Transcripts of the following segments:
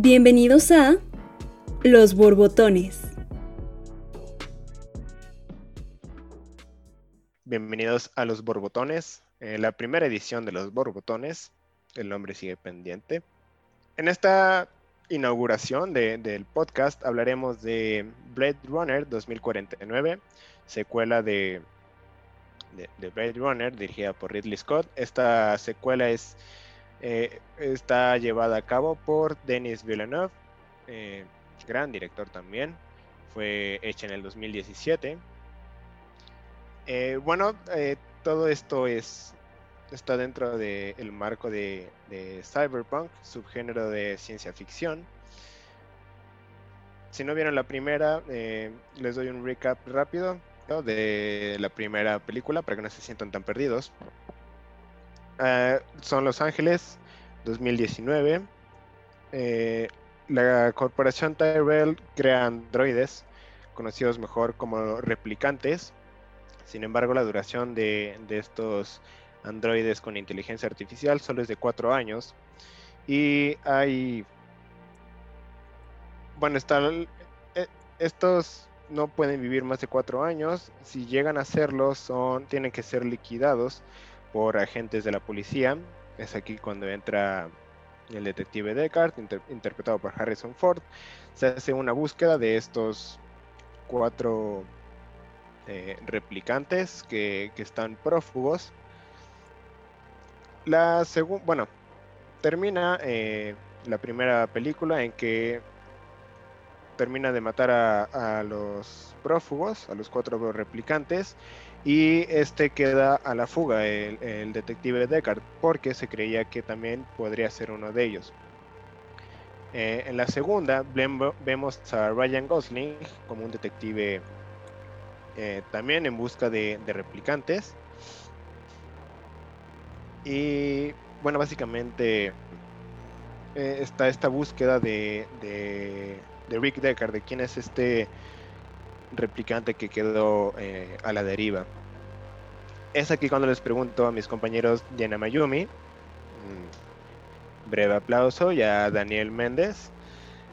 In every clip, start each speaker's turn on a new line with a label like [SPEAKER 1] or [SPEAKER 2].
[SPEAKER 1] Bienvenidos a Los Borbotones.
[SPEAKER 2] Bienvenidos a Los Borbotones, eh, la primera edición de Los Borbotones. El nombre sigue pendiente. En esta inauguración del podcast hablaremos de Blade Runner 2049, secuela de, de, de Blade Runner dirigida por Ridley Scott. Esta secuela es eh, está llevada a cabo por Denis Villeneuve, eh, gran director también. Fue hecha en el 2017. Eh, bueno, todo esto es está dentro del marco de, cyberpunk, subgénero de ciencia ficción. Si no vieron la primera, les doy un recap rápido de la primera película para que no se sientan tan perdidos. Ah, son Los Ángeles, 2019. Eh, la corporación Tyrell crea androides, conocidos mejor como replicantes. Sin embargo, la duración de, estos androides con inteligencia artificial solo es de 4 años. Y hay... Bueno, están... Eh, estos no pueden vivir más de 4 años. Si llegan a hacerlo, son, tienen que ser liquidados por agentes de la policía. Es aquí cuando entra el detective Deckard, interpretado por Harrison Ford. Se hace una búsqueda de estos cuatro eh, replicantes que, están prófugos. La segunda, bueno, termina eh, la primera película en que termina de matar a los prófugos, a los cuatro replicantes, y este queda a la fuga, el, detective Deckard, porque se creía que también podría ser uno de ellos. Eh, en la segunda vemos a Ryan Gosling como un detective eh, también en busca de, replicantes. Y bueno, básicamente eh, está esta búsqueda de, de, de Rick Deckard, de quién es este replicante que quedó eh, a la deriva. Es aquí cuando les pregunto a mis compañeros Diana Mayumi, mm, breve aplauso, y a Daniel Méndez.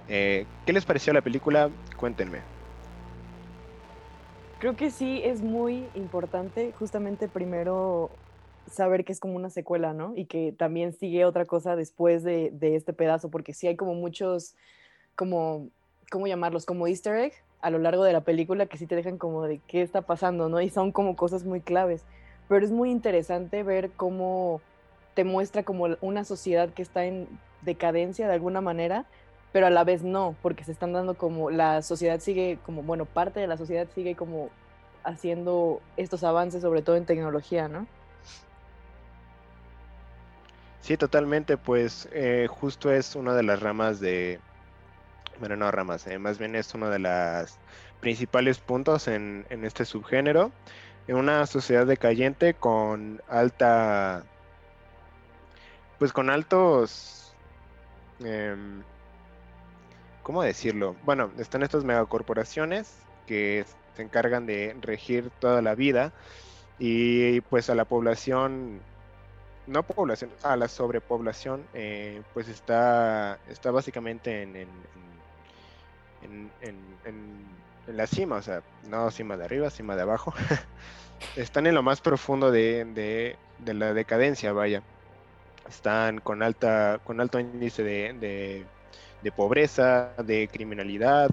[SPEAKER 2] Eh, ¿Qué les pareció la película? Cuéntenme.
[SPEAKER 3] Creo que sí es muy importante justamente primero saber que es como una secuela, ¿no? Y que también sigue otra cosa después de, de este pedazo, porque sí hay como muchos, como, ¿cómo llamarlos? Como easter egg a lo largo de la película que sí te dejan como de qué está pasando, ¿no? Y son como cosas muy claves. Pero es muy interesante ver cómo te muestra como una sociedad que está en decadencia de alguna manera, pero a la vez no, porque se están dando como la sociedad sigue como, bueno, parte de la sociedad sigue como haciendo estos avances, sobre todo en tecnología, ¿no?
[SPEAKER 2] Sí, totalmente, pues eh, justo es una de las ramas de, bueno, no ramas, eh, más bien es uno de los principales puntos en, este subgénero. En una sociedad decayente con alta, pues con altos, em, ¿cómo decirlo? Bueno, están estas megacorporaciones que se encargan de regir toda la vida y pues a la población no población, a la sobrepoblación, eh, pues está, está básicamente en, en, la cima, o sea, no cima de arriba, cima de abajo. Están en lo más profundo de, la decadencia, vaya. Están con alta, con alto índice de, pobreza, de criminalidad.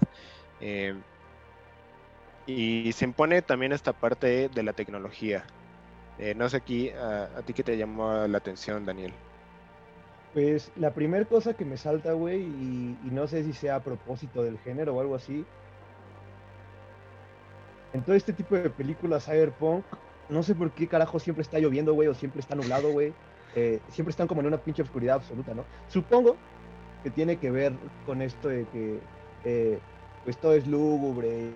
[SPEAKER 2] Eh, y se impone también esta parte de la tecnología. Eh, no sé aquí, a, a, ti qué te llamó la atención, Daniel.
[SPEAKER 4] Pues la primera cosa que me salta, güey, y, no sé si sea a propósito del género o algo así. En todo este tipo de películas cyberpunk, no sé por qué carajo siempre está lloviendo, güey, o siempre está nublado, güey. Eh, siempre están como en una pinche oscuridad absoluta, ¿no? Supongo que tiene que ver con esto de que eh, pues todo es lúgubre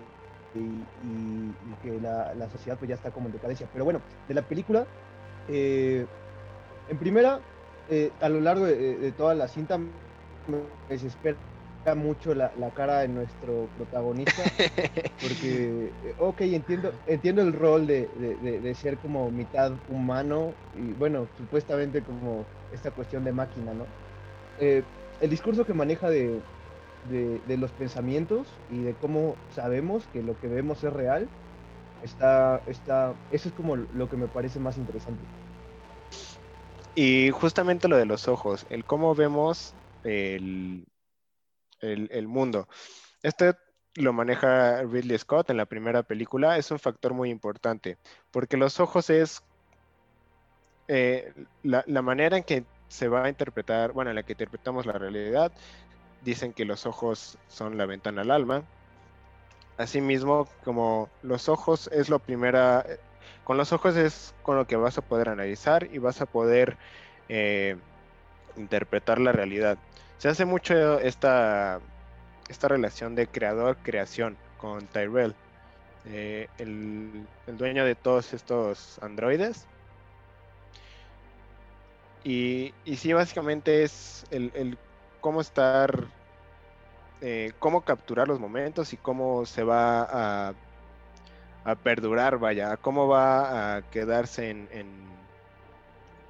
[SPEAKER 4] y, que la, sociedad pues ya está como en decadencia. Pero bueno, de la película, eh, en primera, eh, a lo largo de, toda la cinta me desespera mucho la, cara de nuestro protagonista porque eh, ok entiendo entiendo el rol de, ser como mitad humano y bueno supuestamente como esta cuestión de máquina no eh, el discurso que maneja de, de, de los pensamientos y de cómo sabemos que lo que vemos es real, está, está, eso es como lo que me parece más interesante.
[SPEAKER 2] Y justamente lo de los ojos, el cómo vemos el, el, el mundo. Este lo maneja Ridley Scott en la primera película, es un factor muy importante, porque los ojos es eh, la, la manera en que se va a interpretar, bueno, en la que interpretamos la realidad, dicen que los ojos son la ventana al alma. Asimismo, como los ojos es lo primera, con los ojos es con lo que vas a poder analizar y vas a poder eh, interpretar la realidad. Se hace mucho esta, esta relación de creador-creación con Tyrell, eh, el, el dueño de todos estos androides. Y, y sí, básicamente es el, el cómo estar, eh, cómo capturar los momentos y cómo se va a, a perdurar, vaya, cómo va a quedarse en, en,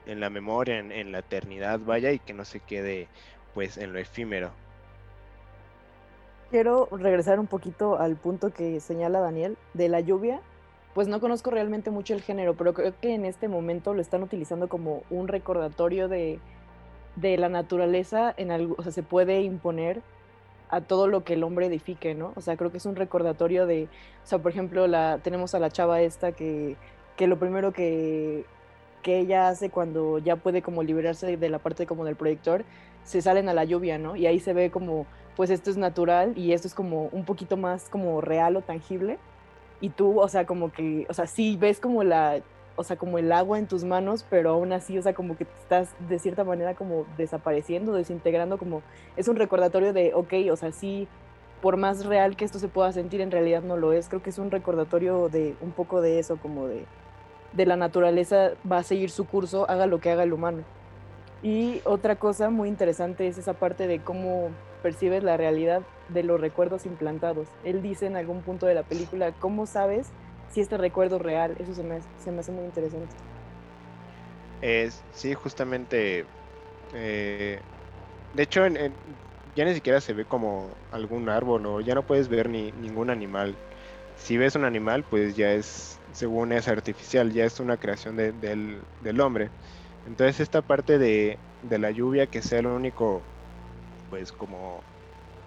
[SPEAKER 2] en la memoria, en, en, la eternidad, vaya, y que no se quede pues en lo efímero.
[SPEAKER 3] Quiero regresar un poquito al punto que señala Daniel de la lluvia. Pues no conozco realmente mucho el género, pero creo que en este momento lo están utilizando como un recordatorio de, de la naturaleza, en algo, o sea, se puede imponer a todo lo que el hombre edifique, ¿no? O sea, creo que es un recordatorio de, o sea, por ejemplo, la, tenemos a la chava esta que, que lo primero que, que ella hace cuando ya puede como liberarse de, la parte como del proyector, se salen a la lluvia, ¿no? Y ahí se ve como, pues esto es natural y esto es como un poquito más como real o tangible. Y tú, o sea, como que, o sea, sí ves como la, o sea, como el agua en tus manos, pero aún así, o sea, como que estás de cierta manera como desapareciendo, desintegrando, como es un recordatorio de, ok, o sea, sí, por más real que esto se pueda sentir, en realidad no lo es. Creo que es un recordatorio de un poco de eso, como de, de la naturaleza va a seguir su curso, haga lo que haga el humano. Y otra cosa muy interesante es esa parte de cómo percibes la realidad de los recuerdos implantados. Él dice en algún punto de la película, ¿cómo sabes si este recuerdo real? Eso se me, se me hace muy interesante.
[SPEAKER 2] Eh, sí, justamente. Eh, de hecho, en, ya ni siquiera se ve como algún árbol o ya no puedes ver ni ningún animal. Si ves un animal, pues ya es, según es artificial, ya es una creación de, del, del, hombre. Entonces esta parte de, de la lluvia que sea lo único pues como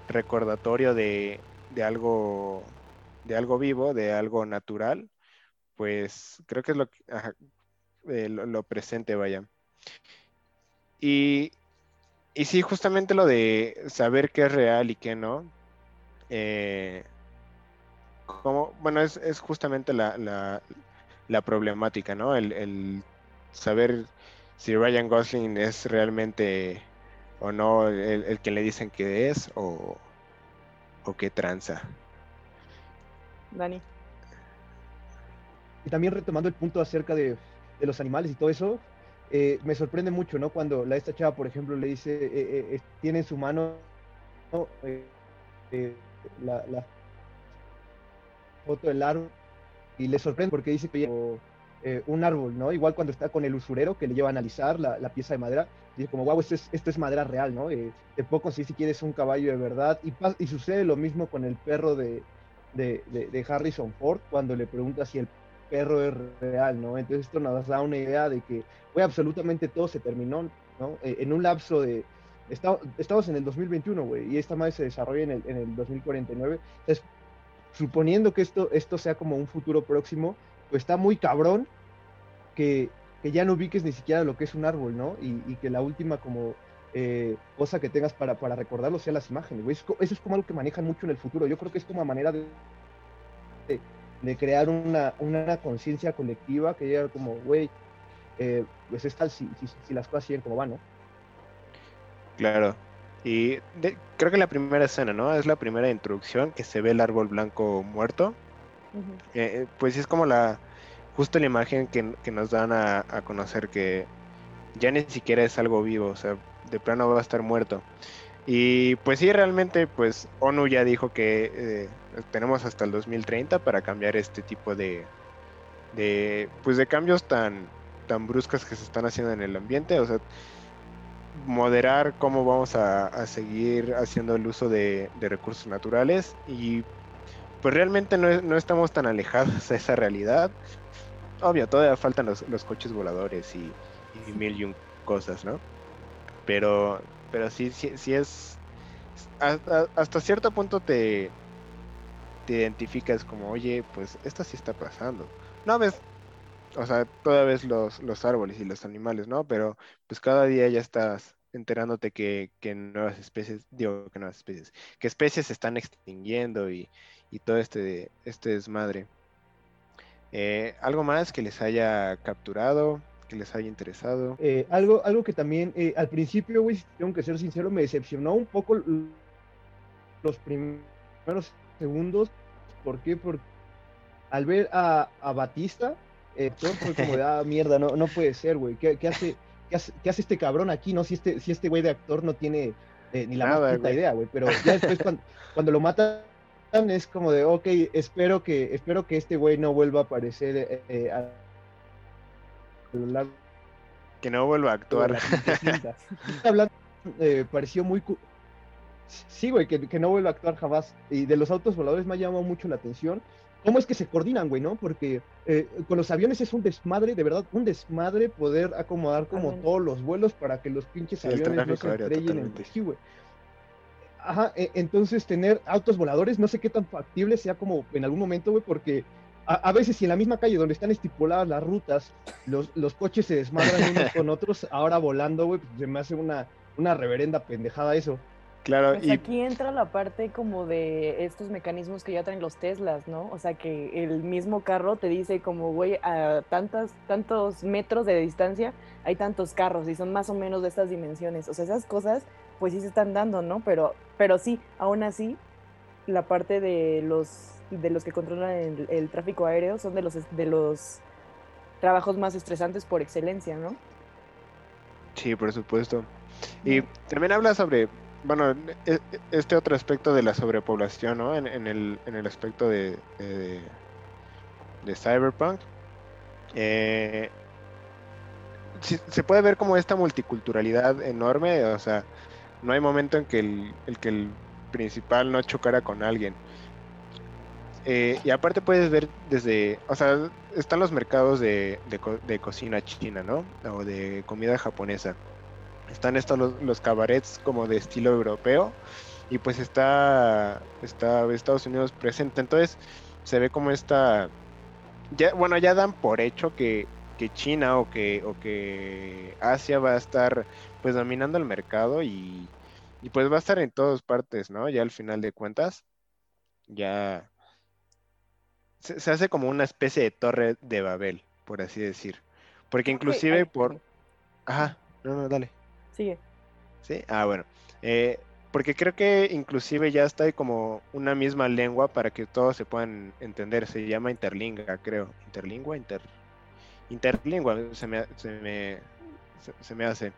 [SPEAKER 2] recordatorio de, de, algo de algo vivo, de algo natural, pues creo que es eh, lo, lo, presente, vaya. Y, y sí, justamente lo de saber qué es real y qué no, eh, como, bueno, es, es justamente la, la, la, problemática, ¿no? El, el saber si Ryan Gosling es realmente o no el, el, que le dicen que es o, o qué tranza.
[SPEAKER 3] Dani.
[SPEAKER 4] Y también retomando el punto acerca de, los animales y todo eso, eh, me sorprende mucho, ¿no? Cuando la, esta chava, por ejemplo, le dice, eh, eh, tiene en su mano ¿no? la, la, foto del árbol y le sorprende porque dice que eh, un árbol, ¿no? Igual cuando está con el usurero que le lleva a analizar la, pieza de madera, dice como, wow, esto es, esto es madera real, ¿no? Eh, te puedo conseguir si quieres un caballo de verdad. Y, y sucede lo mismo con el perro de, de, de, de, Harrison Ford cuando le pregunta si el perro es real, ¿no? Entonces esto nos da una idea de que, güey, absolutamente todo se terminó, ¿no? Eh, en un lapso de... Está, estamos en el 2021, güey, y esta madre se desarrolla en el, en el 2049. Entonces, suponiendo que esto, esto sea como un futuro próximo, pues está muy cabrón que, que, ya no ubiques ni siquiera lo que es un árbol, ¿no? Y, y que la última como eh, cosa que tengas para, para recordarlo sea las imágenes, güey. Eso, eso, es como algo que manejan mucho en el futuro. Yo creo que es como una manera de, de, de crear una, una conciencia colectiva que llega como, güey, eh, pues es tal si, si, si, las cosas siguen como van, ¿no?
[SPEAKER 2] Claro. Y de, creo que la primera escena, ¿no? Es la primera introducción que se ve el árbol blanco muerto. Uh -huh. eh, pues es como la justo la imagen que, que nos dan a, a, conocer que ya ni siquiera es algo vivo, o sea, de plano va a estar muerto. Y pues sí, realmente, pues ONU ya dijo que eh, tenemos hasta el 2030 para cambiar este tipo de, de, pues de cambios tan, tan bruscos que se están haciendo en el ambiente. O sea, moderar cómo vamos a, seguir haciendo el uso de, recursos naturales y pues realmente no, estamos tan alejados de esa realidad. Obvio, todavía faltan los, coches voladores y, mil y un cosas, ¿no? Pero, pero sí, sí, sí es... Hasta, cierto punto te, te identificas como, oye, pues esto sí está pasando. No ves o sea, todavía ves los, los árboles y los animales, ¿no? Pero pues cada día ya estás enterándote que, que nuevas especies, digo que nuevas especies, que especies se están extinguiendo y, todo este, este desmadre. Eh, ¿Algo más que les haya capturado, que les haya interesado?
[SPEAKER 4] Eh, algo, algo que también eh, al principio, güey, tengo que ser sincero, me decepcionó un poco los primeros segundos. ¿Por qué? Porque al ver a, a Batista, eh, todo fue como de, ah, mierda, no, no puede ser, güey. ¿Qué, hace, qué, hace, este cabrón aquí, no? Si este, si este güey de actor no tiene eh, ni la más puta idea, güey. Pero ya después cuando, lo matan es como de, ok, espero que, espero que este güey no vuelva a aparecer eh, a,
[SPEAKER 2] largo que no vuelva a actuar.
[SPEAKER 4] Hablando, eh, pareció muy... Sí, güey, que, que, no vuelva a actuar jamás. Y de los autos voladores me ha llamado mucho la atención cómo es que se coordinan, güey, ¿no? Porque eh, con los aviones es un desmadre, de verdad, un desmadre poder acomodar como todos los vuelos para que los pinches aviones no se estrellen en sí, güey. Ajá, e, entonces tener autos voladores, no sé qué tan factible sea como en algún momento, güey, porque a, veces si en la misma calle donde están estipuladas las rutas, los, los coches se desmadran unos con otros, ahora volando, güey, pues se me hace una, una reverenda pendejada eso.
[SPEAKER 3] Claro, pues y aquí entra la parte como de estos mecanismos que ya traen los Teslas, ¿no? O sea, que el mismo carro te dice como, güey, a tantas, tantos metros de distancia hay tantos carros y son más o menos de estas dimensiones. O sea, esas cosas pues sí se están dando, ¿no? Pero, pero sí, aún así, la parte de los, de los que controlan el, el tráfico aéreo son de los, de los trabajos más estresantes por excelencia, ¿no?
[SPEAKER 2] Sí, por supuesto. Y también habla sobre bueno, e, e, este otro aspecto de la sobrepoblación, ¿no? En, el, en el aspecto de, de, Cyberpunk. Eh, se puede ver como esta multiculturalidad enorme, o sea, no hay momento en que el, que el principal no chocara con alguien. Eh, y aparte puedes ver desde, o sea, están los mercados de, de cocina china, ¿no? O de comida japonesa están estos los, cabarets como de estilo europeo y pues está, está Estados Unidos presente. Entonces se ve como esta, ya, bueno, ya dan por hecho que, China o que, o que Asia va a estar pues dominando el mercado y, y pues va a estar en todas partes, ¿no? Ya al final de cuentas, ya se, se hace como una especie de torre de Babel, por así decir. Porque inclusive por... Ajá, no, no, dale.
[SPEAKER 3] Sigue.
[SPEAKER 2] Sí, ah, bueno. Eh, porque creo que inclusive ya está como una misma lengua para que todos se puedan entender. Se llama interlingua, creo. Interlingua, inter... Interlingua, se me, se me, se, me hace.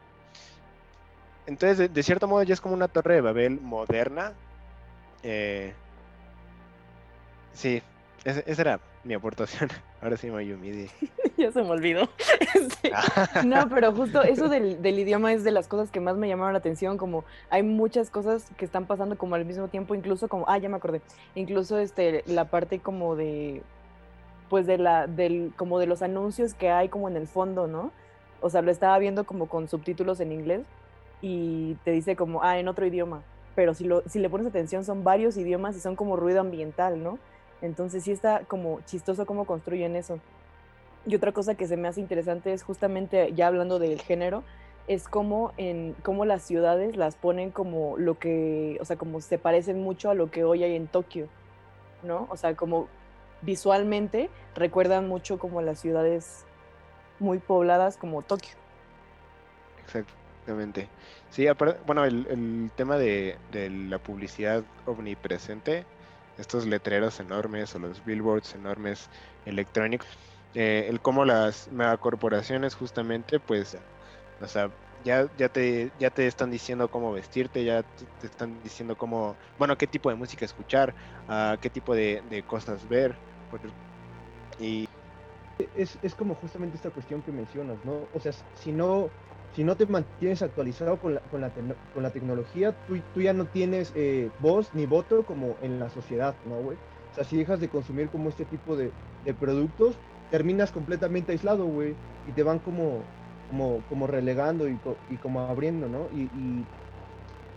[SPEAKER 2] Entonces, de, cierto modo, ya es como una torre de Babel moderna. Eh, sí, esa era mi aportación. Ahora sí me
[SPEAKER 3] ya se me olvidó. Este, no, pero justo eso del, idioma es de las cosas que más me llamaron la atención. Como hay muchas cosas que están pasando como al mismo tiempo, incluso como, ah, ya me acordé. Incluso este, la parte como de, pues de la, del, como de los anuncios que hay como en el fondo, ¿no? O sea, lo estaba viendo como con subtítulos en inglés y te dice como, ah, en otro idioma. Pero si, lo, si le pones atención son varios idiomas y son como ruido ambiental, ¿no? Entonces sí está como chistoso cómo construyen eso. Y otra cosa que se me hace interesante es justamente, ya hablando del género, es como en cómo las ciudades las ponen como lo que, o sea, como se parecen mucho a lo que hoy hay en Tokio, ¿no? O sea, como visualmente recuerdan mucho como las ciudades muy pobladas como Tokio.
[SPEAKER 2] Exactamente. Sí, bueno, el, tema de, de, la publicidad omnipresente estos letreros enormes o los billboards enormes electrónicos, eh, el cómo las megacorporaciones justamente, pues, o sea, ya, ya, te, ya te están diciendo cómo vestirte, ya te están diciendo cómo, bueno, qué tipo de música escuchar, uh, qué tipo de, cosas ver.
[SPEAKER 4] Y... Es, es como justamente esta cuestión que mencionas, ¿no? O sea, si no si no te mantienes actualizado con la, con la, con la tecnología, tú, tú ya no tienes eh, voz ni voto como en la sociedad, ¿no, güey? O sea, si dejas de consumir como este tipo de, de productos, terminas completamente aislado, güey, y te van como, como, como relegando y, y como abriendo, ¿no? Y, y,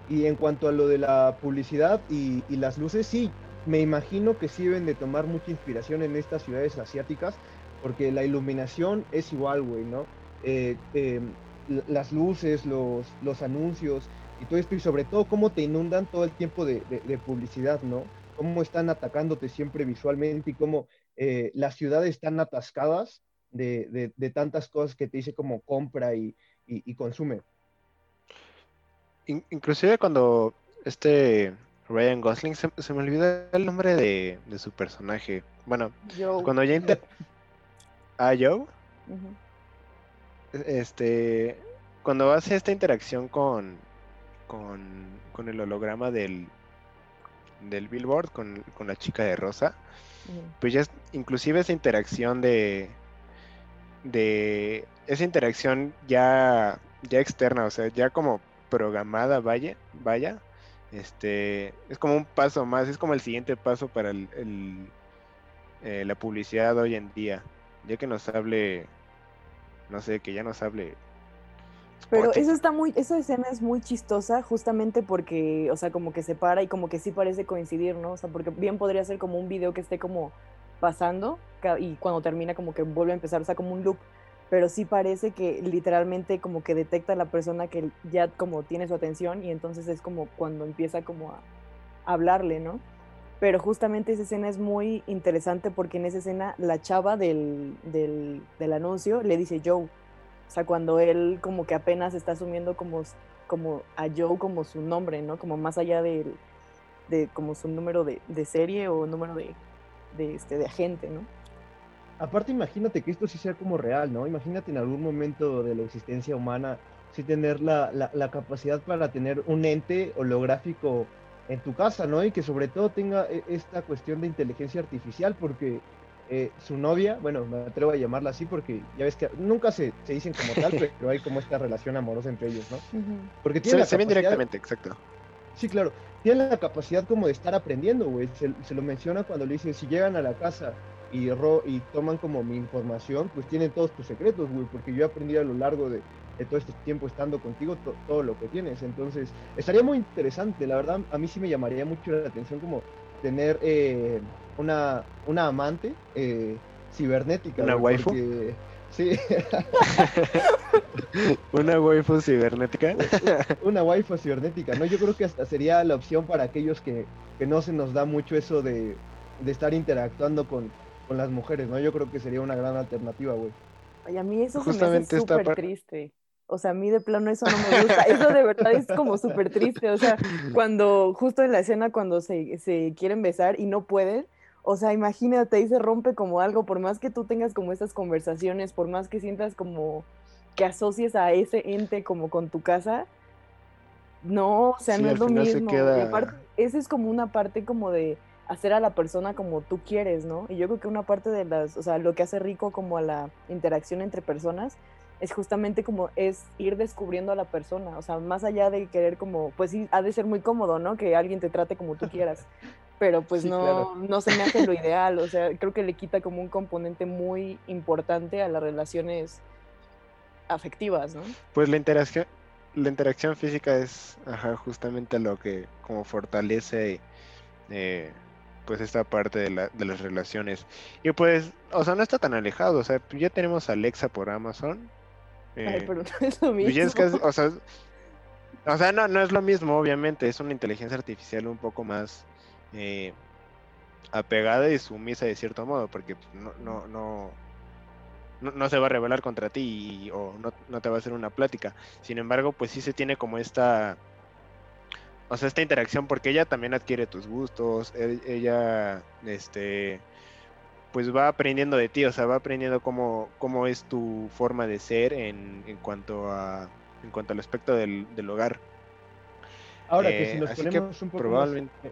[SPEAKER 4] y en cuanto a lo de la publicidad y, y las luces, sí, me imagino que sí deben de tomar mucha inspiración en estas ciudades asiáticas, porque la iluminación es igual, güey, ¿no? Eh, eh, las luces, los, los anuncios y todo esto, y sobre todo cómo te inundan todo el tiempo de, de- de publicidad, ¿no? Cómo están atacándote siempre visualmente y cómo eh, las ciudades están atascadas de, de- de tantas cosas que te dice como compra y, y- y consume.
[SPEAKER 2] In- inclusive cuando este Ryan Gosling, se, se me olvidó el nombre de, de su personaje. Bueno,
[SPEAKER 3] Yo,
[SPEAKER 2] cuando ya inter... Ah, Joe. Este, cuando hace esta interacción con, con, con el holograma del, del billboard, con, con la chica de rosa, pues ya es, inclusive esa interacción de, de, esa interacción ya, ya externa, o sea, ya como programada, vaya, vaya, este, es como un paso más, es como el siguiente paso para el, el, eh, la publicidad hoy en día, ya que nos hable, no sé, que ya nos hable.
[SPEAKER 3] Pero eso está muy, esa escena es muy chistosa justamente porque, o sea, como que se para y como que sí parece coincidir, ¿no? O sea, porque bien podría ser como un video que esté como pasando y cuando termina como que vuelve a empezar, o sea, como un loop. Pero sí parece que literalmente como que detecta a la persona que ya como tiene su atención y entonces es como cuando empieza como a hablarle, ¿no? Pero justamente esa escena es muy interesante porque en esa escena la chava del, del, anuncio le dice Joe. O sea, cuando él como que apenas está asumiendo como, como a Joe como su nombre, ¿no? Como más allá del- de como su número de, de serie o número de, de, este, de agente, ¿no?
[SPEAKER 4] Aparte, imagínate que esto sí sea como real, ¿no? Imagínate en algún momento de la existencia humana, sí tener la, la capacidad para tener un ente holográfico en tu casa, ¿no? Y que sobre todo tenga e- esta cuestión de inteligencia artificial, porque eh, su novia, bueno, me atrevo a llamarla así, porque ya ves que nunca se, se dicen como tal, pero hay como esta relación amorosa entre ellos, ¿no? Porque tiene
[SPEAKER 2] Se, ven directamente, exacto.
[SPEAKER 4] Sí, claro. Tiene la capacidad como de estar aprendiendo, güey. Se, se lo menciona cuando le dice, si llegan a la casa y, ro- y toman como mi información, pues tienen todos tus secretos, güey, porque yo aprendí a lo largo de todo este tiempo estando contigo to- todo lo que tienes. Entonces, estaría muy interesante, la verdad, a mí sí me llamaría mucho la atención como tener eh, una, una amante eh, cibernética.
[SPEAKER 2] ¿Una waifu?
[SPEAKER 4] Sí,
[SPEAKER 2] Una waifu cibernética.
[SPEAKER 4] una waifu cibernética, ¿no? Yo creo que hasta sería la opción para aquellos que, que no se nos da mucho eso de, de estar interactuando con, con las mujeres, ¿no? Yo creo que sería una gran alternativa, güey.
[SPEAKER 3] Y a mí eso
[SPEAKER 2] Justamente
[SPEAKER 3] se me hace
[SPEAKER 2] esta
[SPEAKER 3] súper triste. O sea, a mí de plano eso no me gusta. Eso de verdad es como súper triste. O sea, cuando justo en la escena cuando se, se quieren besar y no pueden, o sea, imagínate, ahí se rompe como algo, por más que tú tengas como estas conversaciones, por más que sientas como que asocies a ese ente como con tu casa, no, o sea,
[SPEAKER 2] Sí,
[SPEAKER 3] no es lo mismo. Y aparte, esa es como una parte como de hacer a la persona como tú quieres, ¿no? Y yo creo que una parte de las, o sea, lo que hace rico como a la interacción entre personas es justamente como es ir descubriendo a la persona, o sea, más allá de querer como, pues sí, ha de ser muy cómodo, ¿no? Que alguien te trate como tú quieras, pero pues
[SPEAKER 4] Sí,
[SPEAKER 3] no,
[SPEAKER 4] claro.
[SPEAKER 3] no se me hace lo ideal, o sea, creo que le quita como un componente muy importante a las relaciones afectivas, ¿no?
[SPEAKER 2] Pues la interacción, la interacción física es ajá, justamente lo que como fortalece eh, pues esta parte de, la- de las relaciones. Y pues, o sea, no está tan alejado, o sea, ya tenemos Alexa por Amazon.
[SPEAKER 3] Ay,
[SPEAKER 2] eh,
[SPEAKER 3] pero no es lo mismo.
[SPEAKER 2] es o sea, o sea, no, no es lo mismo, obviamente, es una inteligencia artificial un poco más eh, apegada y sumisa de cierto modo, porque pues, no, no, no, no, no se va a rebelar contra ti y- o no, no te va a hacer una plática. Sin embargo, pues sí se tiene como esta, o sea, esta interacción porque ella también adquiere tus gustos, e- ella, este, pues va aprendiendo de ti, o sea, va aprendiendo cómo, cómo es tu forma de ser en, en cuanto a, en cuanto al aspecto del, del hogar.
[SPEAKER 4] Ahora que si
[SPEAKER 2] Eh,
[SPEAKER 4] nos
[SPEAKER 2] así que
[SPEAKER 4] ponemos un poco
[SPEAKER 2] probablemente-
[SPEAKER 4] más...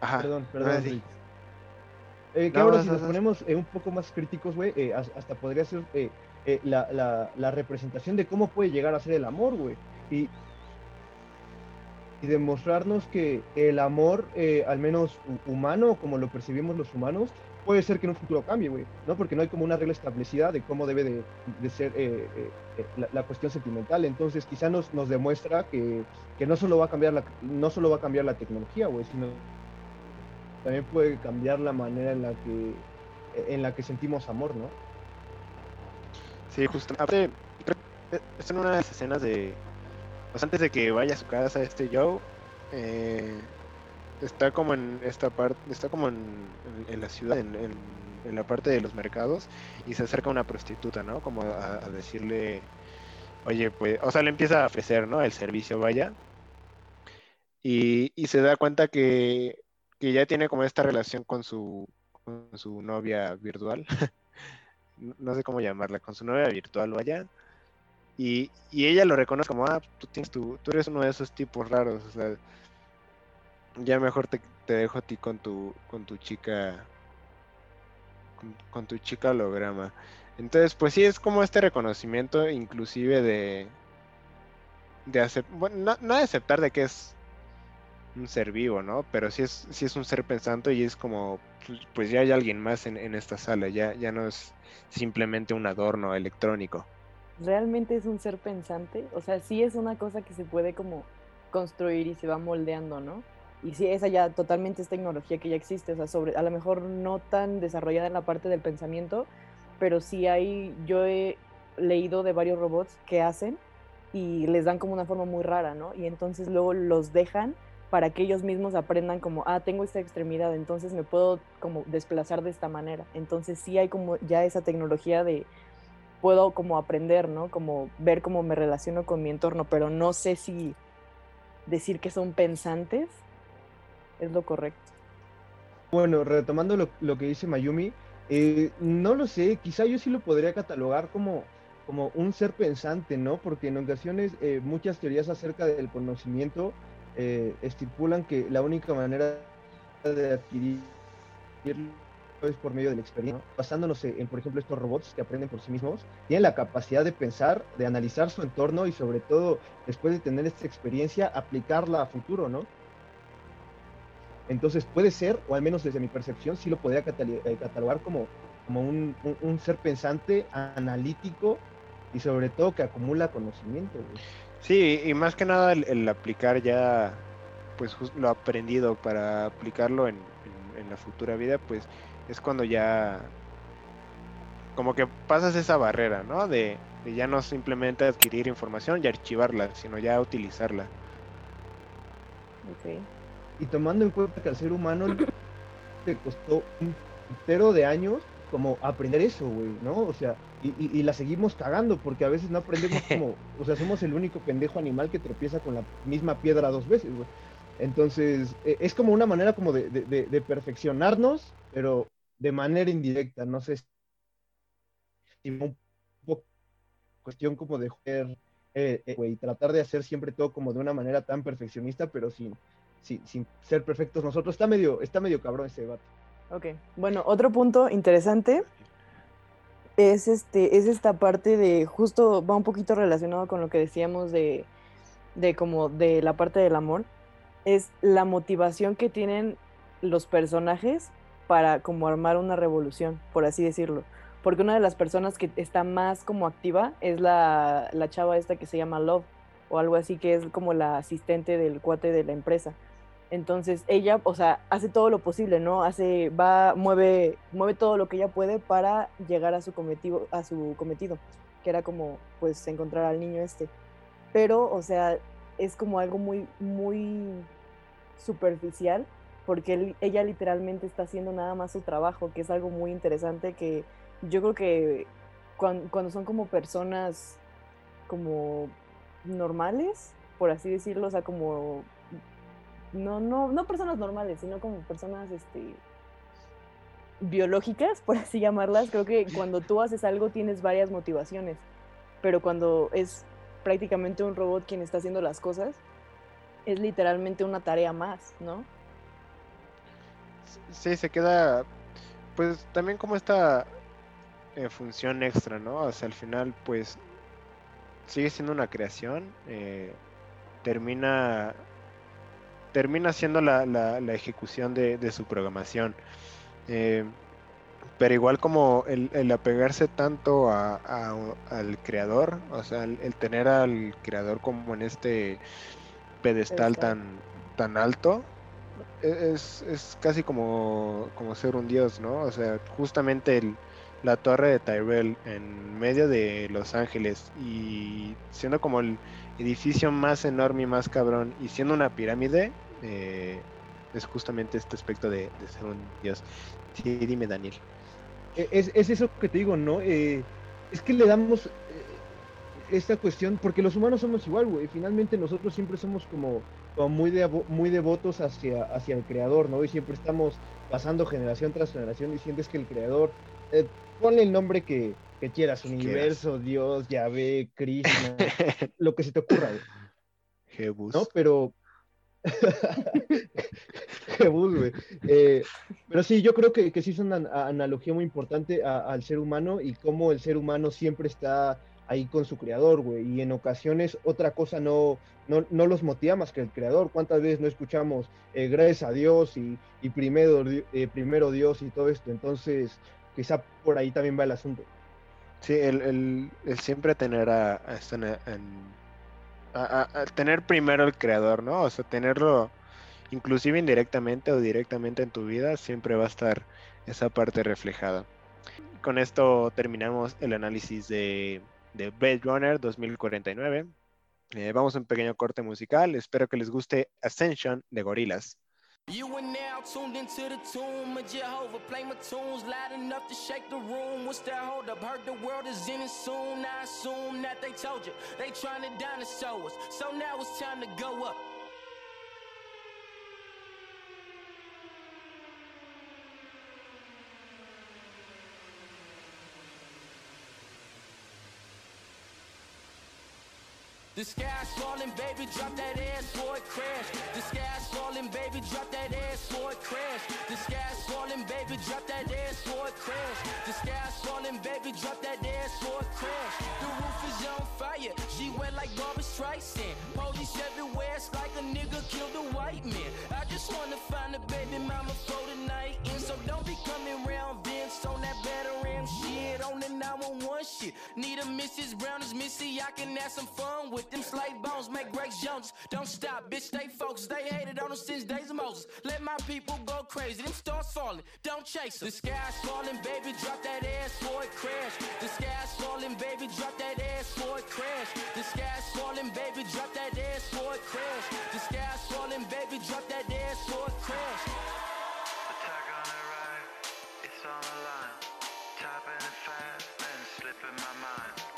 [SPEAKER 2] Ajá.
[SPEAKER 4] perdón, perdón.
[SPEAKER 2] sí.
[SPEAKER 4] Eh, que ahora si nos ponemos eh, un poco más críticos, güey, eh, has- hasta podría ser la, la- la representación de cómo puede llegar a ser el amor, güey. Y, y demostrarnos que el amor, eh, al menos hu- humano, como lo percibimos los humanos, puede ser que en un futuro cambie, güey, ¿no? Porque no hay como una regla establecida de cómo debe de, ser eh, eh, eh, la, cuestión sentimental. Entonces, quizá nos, nos demuestra que, que no solo va a cambiar la, no solo va a cambiar la tecnología, güey, sino también puede cambiar la manera en la que en la que sentimos amor, ¿no?
[SPEAKER 2] Sí, justo. Aparte, creo que es en una de las escenas de. Pues antes de que vaya a su casa este Joe, eh, está como en esta parte, está como en, en- la ciudad, en, en- la parte de los mercados, y se acerca una prostituta, ¿no? Como a, a decirle, oye, pues, o sea, le empieza a ofrecer, ¿no? El servicio, vaya. Y, y se da cuenta que, que ya tiene como esta relación con su, con su novia virtual. no no sé cómo llamarla, con su novia virtual, vaya. Y, y ella lo reconoce como, ah, tú, tienes tu, tú eres uno de esos tipos raros, o sea, ya mejor te, te dejo a ti con tu, con tu chica, con, tu chica holograma. Entonces, pues sí, es como este reconocimiento inclusive de, de aceptar, bueno, no, no de aceptar de que es un ser vivo, ¿no? Pero sí es, sí es un ser pensante y es como, pues, pues ya hay alguien más en, en esta sala, ya, ya no es simplemente un adorno electrónico.
[SPEAKER 3] realmente es un ser pensante, o sea, sí es una cosa que se puede como construir y se va moldeando, ¿no? Y sí, esa ya totalmente es tecnología que ya existe, o sea, sobre, a lo mejor no tan desarrollada en la parte del pensamiento, pero sí hay, yo he leído de varios robots que hacen y les dan como una forma muy rara, ¿no? Y entonces luego los dejan para que ellos mismos aprendan como, ah, tengo esta extremidad, entonces me puedo como desplazar de esta manera. Entonces sí hay como ya esa tecnología de, puedo como aprender, ¿no? Como ver cómo me relaciono con mi entorno, pero no sé si decir que son pensantes es lo correcto.
[SPEAKER 4] Bueno, retomando lo, lo que dice Mayumi, eh, no lo sé, quizá yo sí lo podría catalogar como, como un ser pensante, ¿no? Porque en ocasiones eh, muchas teorías acerca del conocimiento eh, estipulan que la única manera de adquirirlo es por medio de la experiencia, ¿no? basándonos en, por ejemplo, estos robots que aprenden por sí mismos, tienen la capacidad de pensar, de analizar su entorno y sobre todo, después de tener esta experiencia, aplicarla a futuro, ¿no? Entonces puede ser, o al menos desde mi percepción, sí lo podría eh, catalogar como, como un, un- un ser pensante, analítico y sobre todo que acumula conocimiento. güey.
[SPEAKER 2] Sí, y más que nada el, el aplicar ya, pues jus- lo aprendido para aplicarlo en, en- en la futura vida, pues es cuando ya como que pasas esa barrera, ¿no? De, de ya no simplemente adquirir información y archivarla, sino ya utilizarla.
[SPEAKER 3] Ok.
[SPEAKER 4] Y tomando en cuenta que al ser humano le costó un entero de años como aprender eso, güey, ¿no? O sea, y, y- y la seguimos cagando porque a veces no aprendemos como, o sea, somos el único pendejo animal que tropieza con la misma piedra dos veces, güey. Entonces, e- es como una manera como de, de- de- de perfeccionarnos, pero de manera indirecta, no sé si un poco cuestión como de eh, eh, güey, tratar de hacer siempre todo como de una manera tan perfeccionista, pero sin, sin, sin ser perfectos nosotros. Está medio, está medio cabrón ese debate.
[SPEAKER 3] Ok. Bueno, otro punto interesante es este, es esta parte de, justo va un poquito relacionado con lo que decíamos de, de como de la parte del amor, es la motivación que tienen los personajes para como armar una revolución, por así decirlo. Porque una de las personas que está más como activa es la, la chava esta que se llama Love, o algo así, que es como la asistente del cuate de la empresa. Entonces ella, o sea, hace todo lo posible, ¿no? Hace, va, mueve, mueve todo lo que ella puede para llegar a su cometido, a su cometido, que era como, pues, encontrar al niño este. Pero, o sea, es como algo muy, muy superficial, porque ella literalmente está haciendo nada más su trabajo, que es algo muy interesante que yo creo que cuan- cuando son como personas como normales, por así decirlo, o sea, como no, no, no personas normales, sino como personas este, biológicas, por así llamarlas. Creo que cuando tú haces algo tienes varias motivaciones, pero cuando es prácticamente un robot quien está haciendo las cosas, es literalmente una tarea más, ¿no?
[SPEAKER 2] Sí, se queda.
[SPEAKER 5] pues también como esta eh, función extra, ¿no? O sea, al final, pues sigue siendo una creación, eh, termina termina siendo la, la, ejecución de, de, su programación. Eh, pero igual como el, el apegarse tanto a, al creador, o sea, el, tener al creador como en este pedestal tan, tan alto, e, es, es casi como, como ser un dios, ¿no? O sea, justamente el, la torre de Tyrell en medio de Los Ángeles y siendo como el edificio más enorme y más cabrón y siendo una pirámide, eh, es justamente este aspecto de, ser un dios. Sí, dime Daniel.
[SPEAKER 4] E, es, es eso que te digo, ¿no? Eh, es que le damos eh, esta cuestión, porque los humanos somos igual, güey. Finalmente nosotros siempre somos como, muy, muy devotos hacia, hacia el creador, ¿no? Y siempre estamos pasando generación tras generación diciendo es que el creador, eh, ponle el nombre que, quieras, universo, Dios, Yahvé, Krishna, lo que se te ocurra, güey.
[SPEAKER 5] Jebus.
[SPEAKER 4] ¿No? Pero, eh, pero sí, yo creo que, que sí es una analogía muy importante al ser humano y cómo el ser humano siempre está ahí con su creador, güey. Y en ocasiones otra cosa no, no, los motiva más que el creador. ¿Cuántas veces no escuchamos eh, gracias a Dios y, primero, eh, primero Dios y todo esto? Entonces, quizá por ahí también va el asunto.
[SPEAKER 5] Sí, el, siempre tener a, a, a, tener primero el creador, ¿no? O sea, tenerlo inclusive indirectamente o directamente en tu vida, siempre va a estar esa parte reflejada. Con esto terminamos el análisis de, de Blade Runner 2049. Eh, vamos a un pequeño corte musical. Espero que les guste Ascension de Gorillaz. You are now tuned into the tomb of Jehovah. Play my tunes loud enough to shake the room. What's that hold up? Heard the world is in it soon. I assume that they told you they trying to dinosaur us. So now it's time to go up. The sky's falling, baby, drop that ass for it crash. The sky's falling, baby, drop that ass for it crash. The sky's falling, baby, drop that ass for it crash. The sky's falling, baby, drop that ass for it crash. The roof is on fire, she went like Barbara Streisand. Police everywhere, it's like a nigga killed a white man. I just wanna find a baby mama for on 911 shit. Need a Mrs. Brown as Missy, I can have some fun with them slave bones make Greg Jones. Don't stop, bitch, stay focused. They hated on us since days of Moses. Let my people go crazy. Them stars falling, don't chase them. The sky's falling, baby, drop that ass for it crash. The sky's falling, baby, drop that ass for it crash. The sky's falling, baby, drop that ass for it crash. The sky's falling, baby, drop that ass for it crash. Attack on the right, it's on the line. Tapping it fast, in my mind.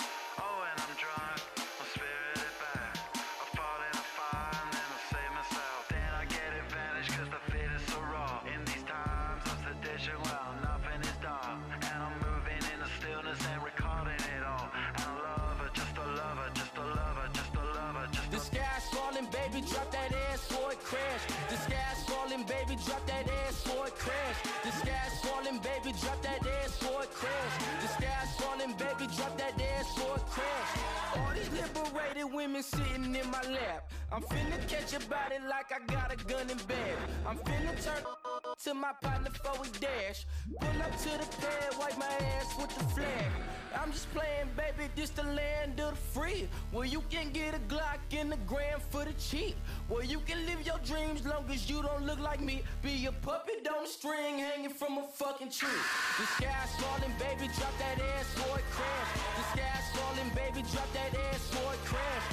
[SPEAKER 5] Liberated women sitting in my lap. I'm finna catch a body like I got a gun in bed. I'm finna turn to my partner for dash. Pull up to the pad, wipe my ass with the flag. I'm just playing, baby, this the land of the free. Where you can get a Glock in the gram for the cheap. Where you can live your dreams long as you don't look like me. Be a puppet on a string hanging from a fucking tree. The sky's falling, baby, drop that ass for it crash. The sky's falling, baby, drop that ass for it crash.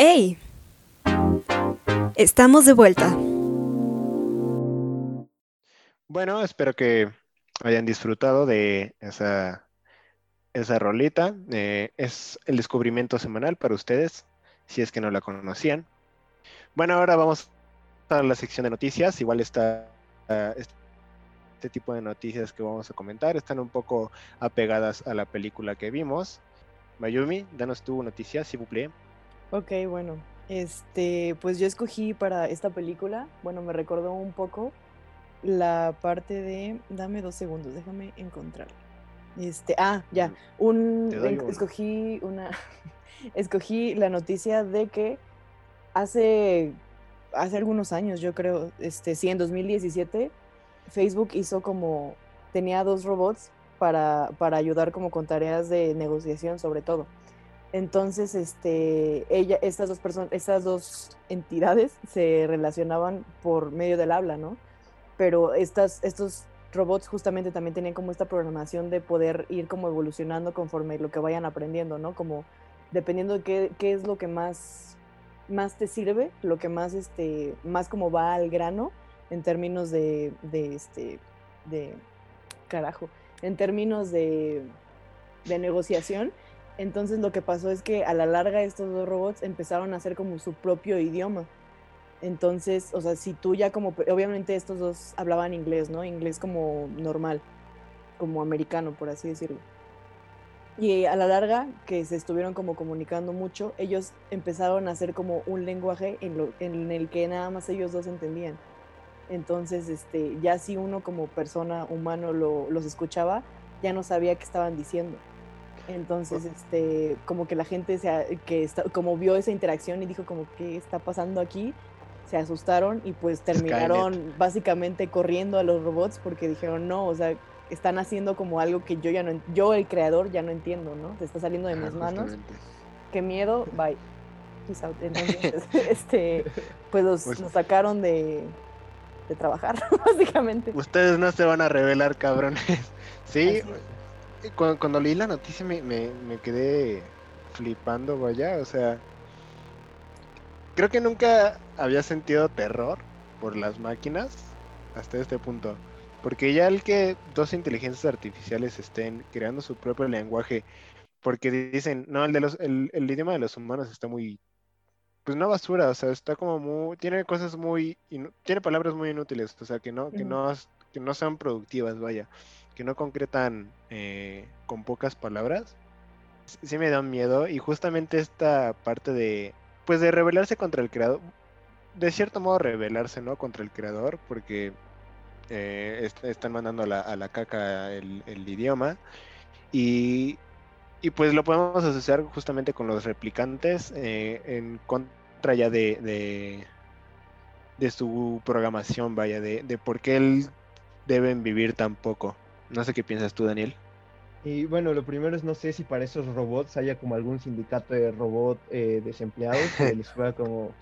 [SPEAKER 1] ¡Hey! Estamos de vuelta.
[SPEAKER 5] Bueno, espero que hayan disfrutado de esa, esa rolita. Eh, es el descubrimiento semanal para ustedes, si es que no la conocían. Bueno, ahora vamos a la sección de noticias. Igual está,
[SPEAKER 2] este tipo de noticias que vamos a comentar están un poco apegadas a la película que vimos. Mayumi, danos tu noticia, si vous plaît.
[SPEAKER 3] Ok, bueno. Este, pues yo escogí para esta película, bueno, me recordó un poco la parte de, dame dos segundos, déjame encontrar. Este, ah, ya, un, en- escogí una, escogí la noticia de que hace, hace algunos años, yo creo, este, sí, en 2017, Facebook hizo como, tenía dos robots para, para ayudar como con tareas de negociación sobre todo. Entonces, este, ella, estas dos personas, estas dos entidades se relacionaban por medio del habla, ¿no? Pero estas, estos robots justamente también tenían como esta programación de poder ir como evolucionando conforme lo que vayan aprendiendo, ¿no? Como dependiendo de qué, qué es lo que más, más te sirve, lo que más, este, más como va al grano en términos de, de este, de, carajo, en términos de, de negociación. Entonces lo que pasó es que a la larga estos dos robots empezaron a hacer como su propio idioma. Entonces, o sea, si tú ya como, obviamente estos dos hablaban inglés, ¿no? Inglés como normal, como americano, por así decirlo. Y a la larga, que se estuvieron como comunicando mucho, ellos empezaron a hacer como un lenguaje en, el que nada más ellos dos entendían. Entonces, este, ya si uno como persona humano lo- los escuchaba, ya no sabía qué estaban diciendo. Entonces, este, como que la gente se, que está- como vio esa interacción y dijo como qué está pasando aquí, se asustaron y pues terminaron básicamente corriendo a los robots porque dijeron no, o sea, están haciendo como algo que yo ya no, yo el creador ya no entiendo, ¿no? Se está saliendo de
[SPEAKER 2] Ajá,
[SPEAKER 3] mis manos,
[SPEAKER 2] justamente.
[SPEAKER 3] qué miedo, bye. Peace out. Entonces, este, pues los,
[SPEAKER 2] Pues-
[SPEAKER 3] los sacaron de, de trabajar, básicamente.
[SPEAKER 2] Ustedes no se van a revelar, cabrones. Sí. Cuando, cuando leí la noticia me, me, me quedé flipando, vaya. O sea, creo que nunca había sentido terror por las máquinas hasta este punto. Porque ya el que dos inteligencias artificiales estén creando su propio lenguaje, porque dicen, no, el de los, el, el idioma de los humanos está muy, pues no basura, o sea, está como muy, tiene cosas muy, tiene palabras muy inútiles, o sea, que no, que no, que no sean productivas, vaya, que no concretan eh, con pocas palabras. Sí- me da miedo y justamente esta parte de, pues de rebelarse contra el creador, de cierto modo rebelarse, ¿no? Contra el creador, porque eh, est- están mandando a la, a la caca el, idioma. Y, y pues lo podemos asociar justamente con los replicantes eh, en contra ya de, de, de su programación, vaya, de, de por qué él deben vivir tan poco. No sé qué piensas tú, Daniel.
[SPEAKER 4] Y bueno, lo primero es no sé si para esos robots haya como algún sindicato de robot eh, desempleados que les pueda como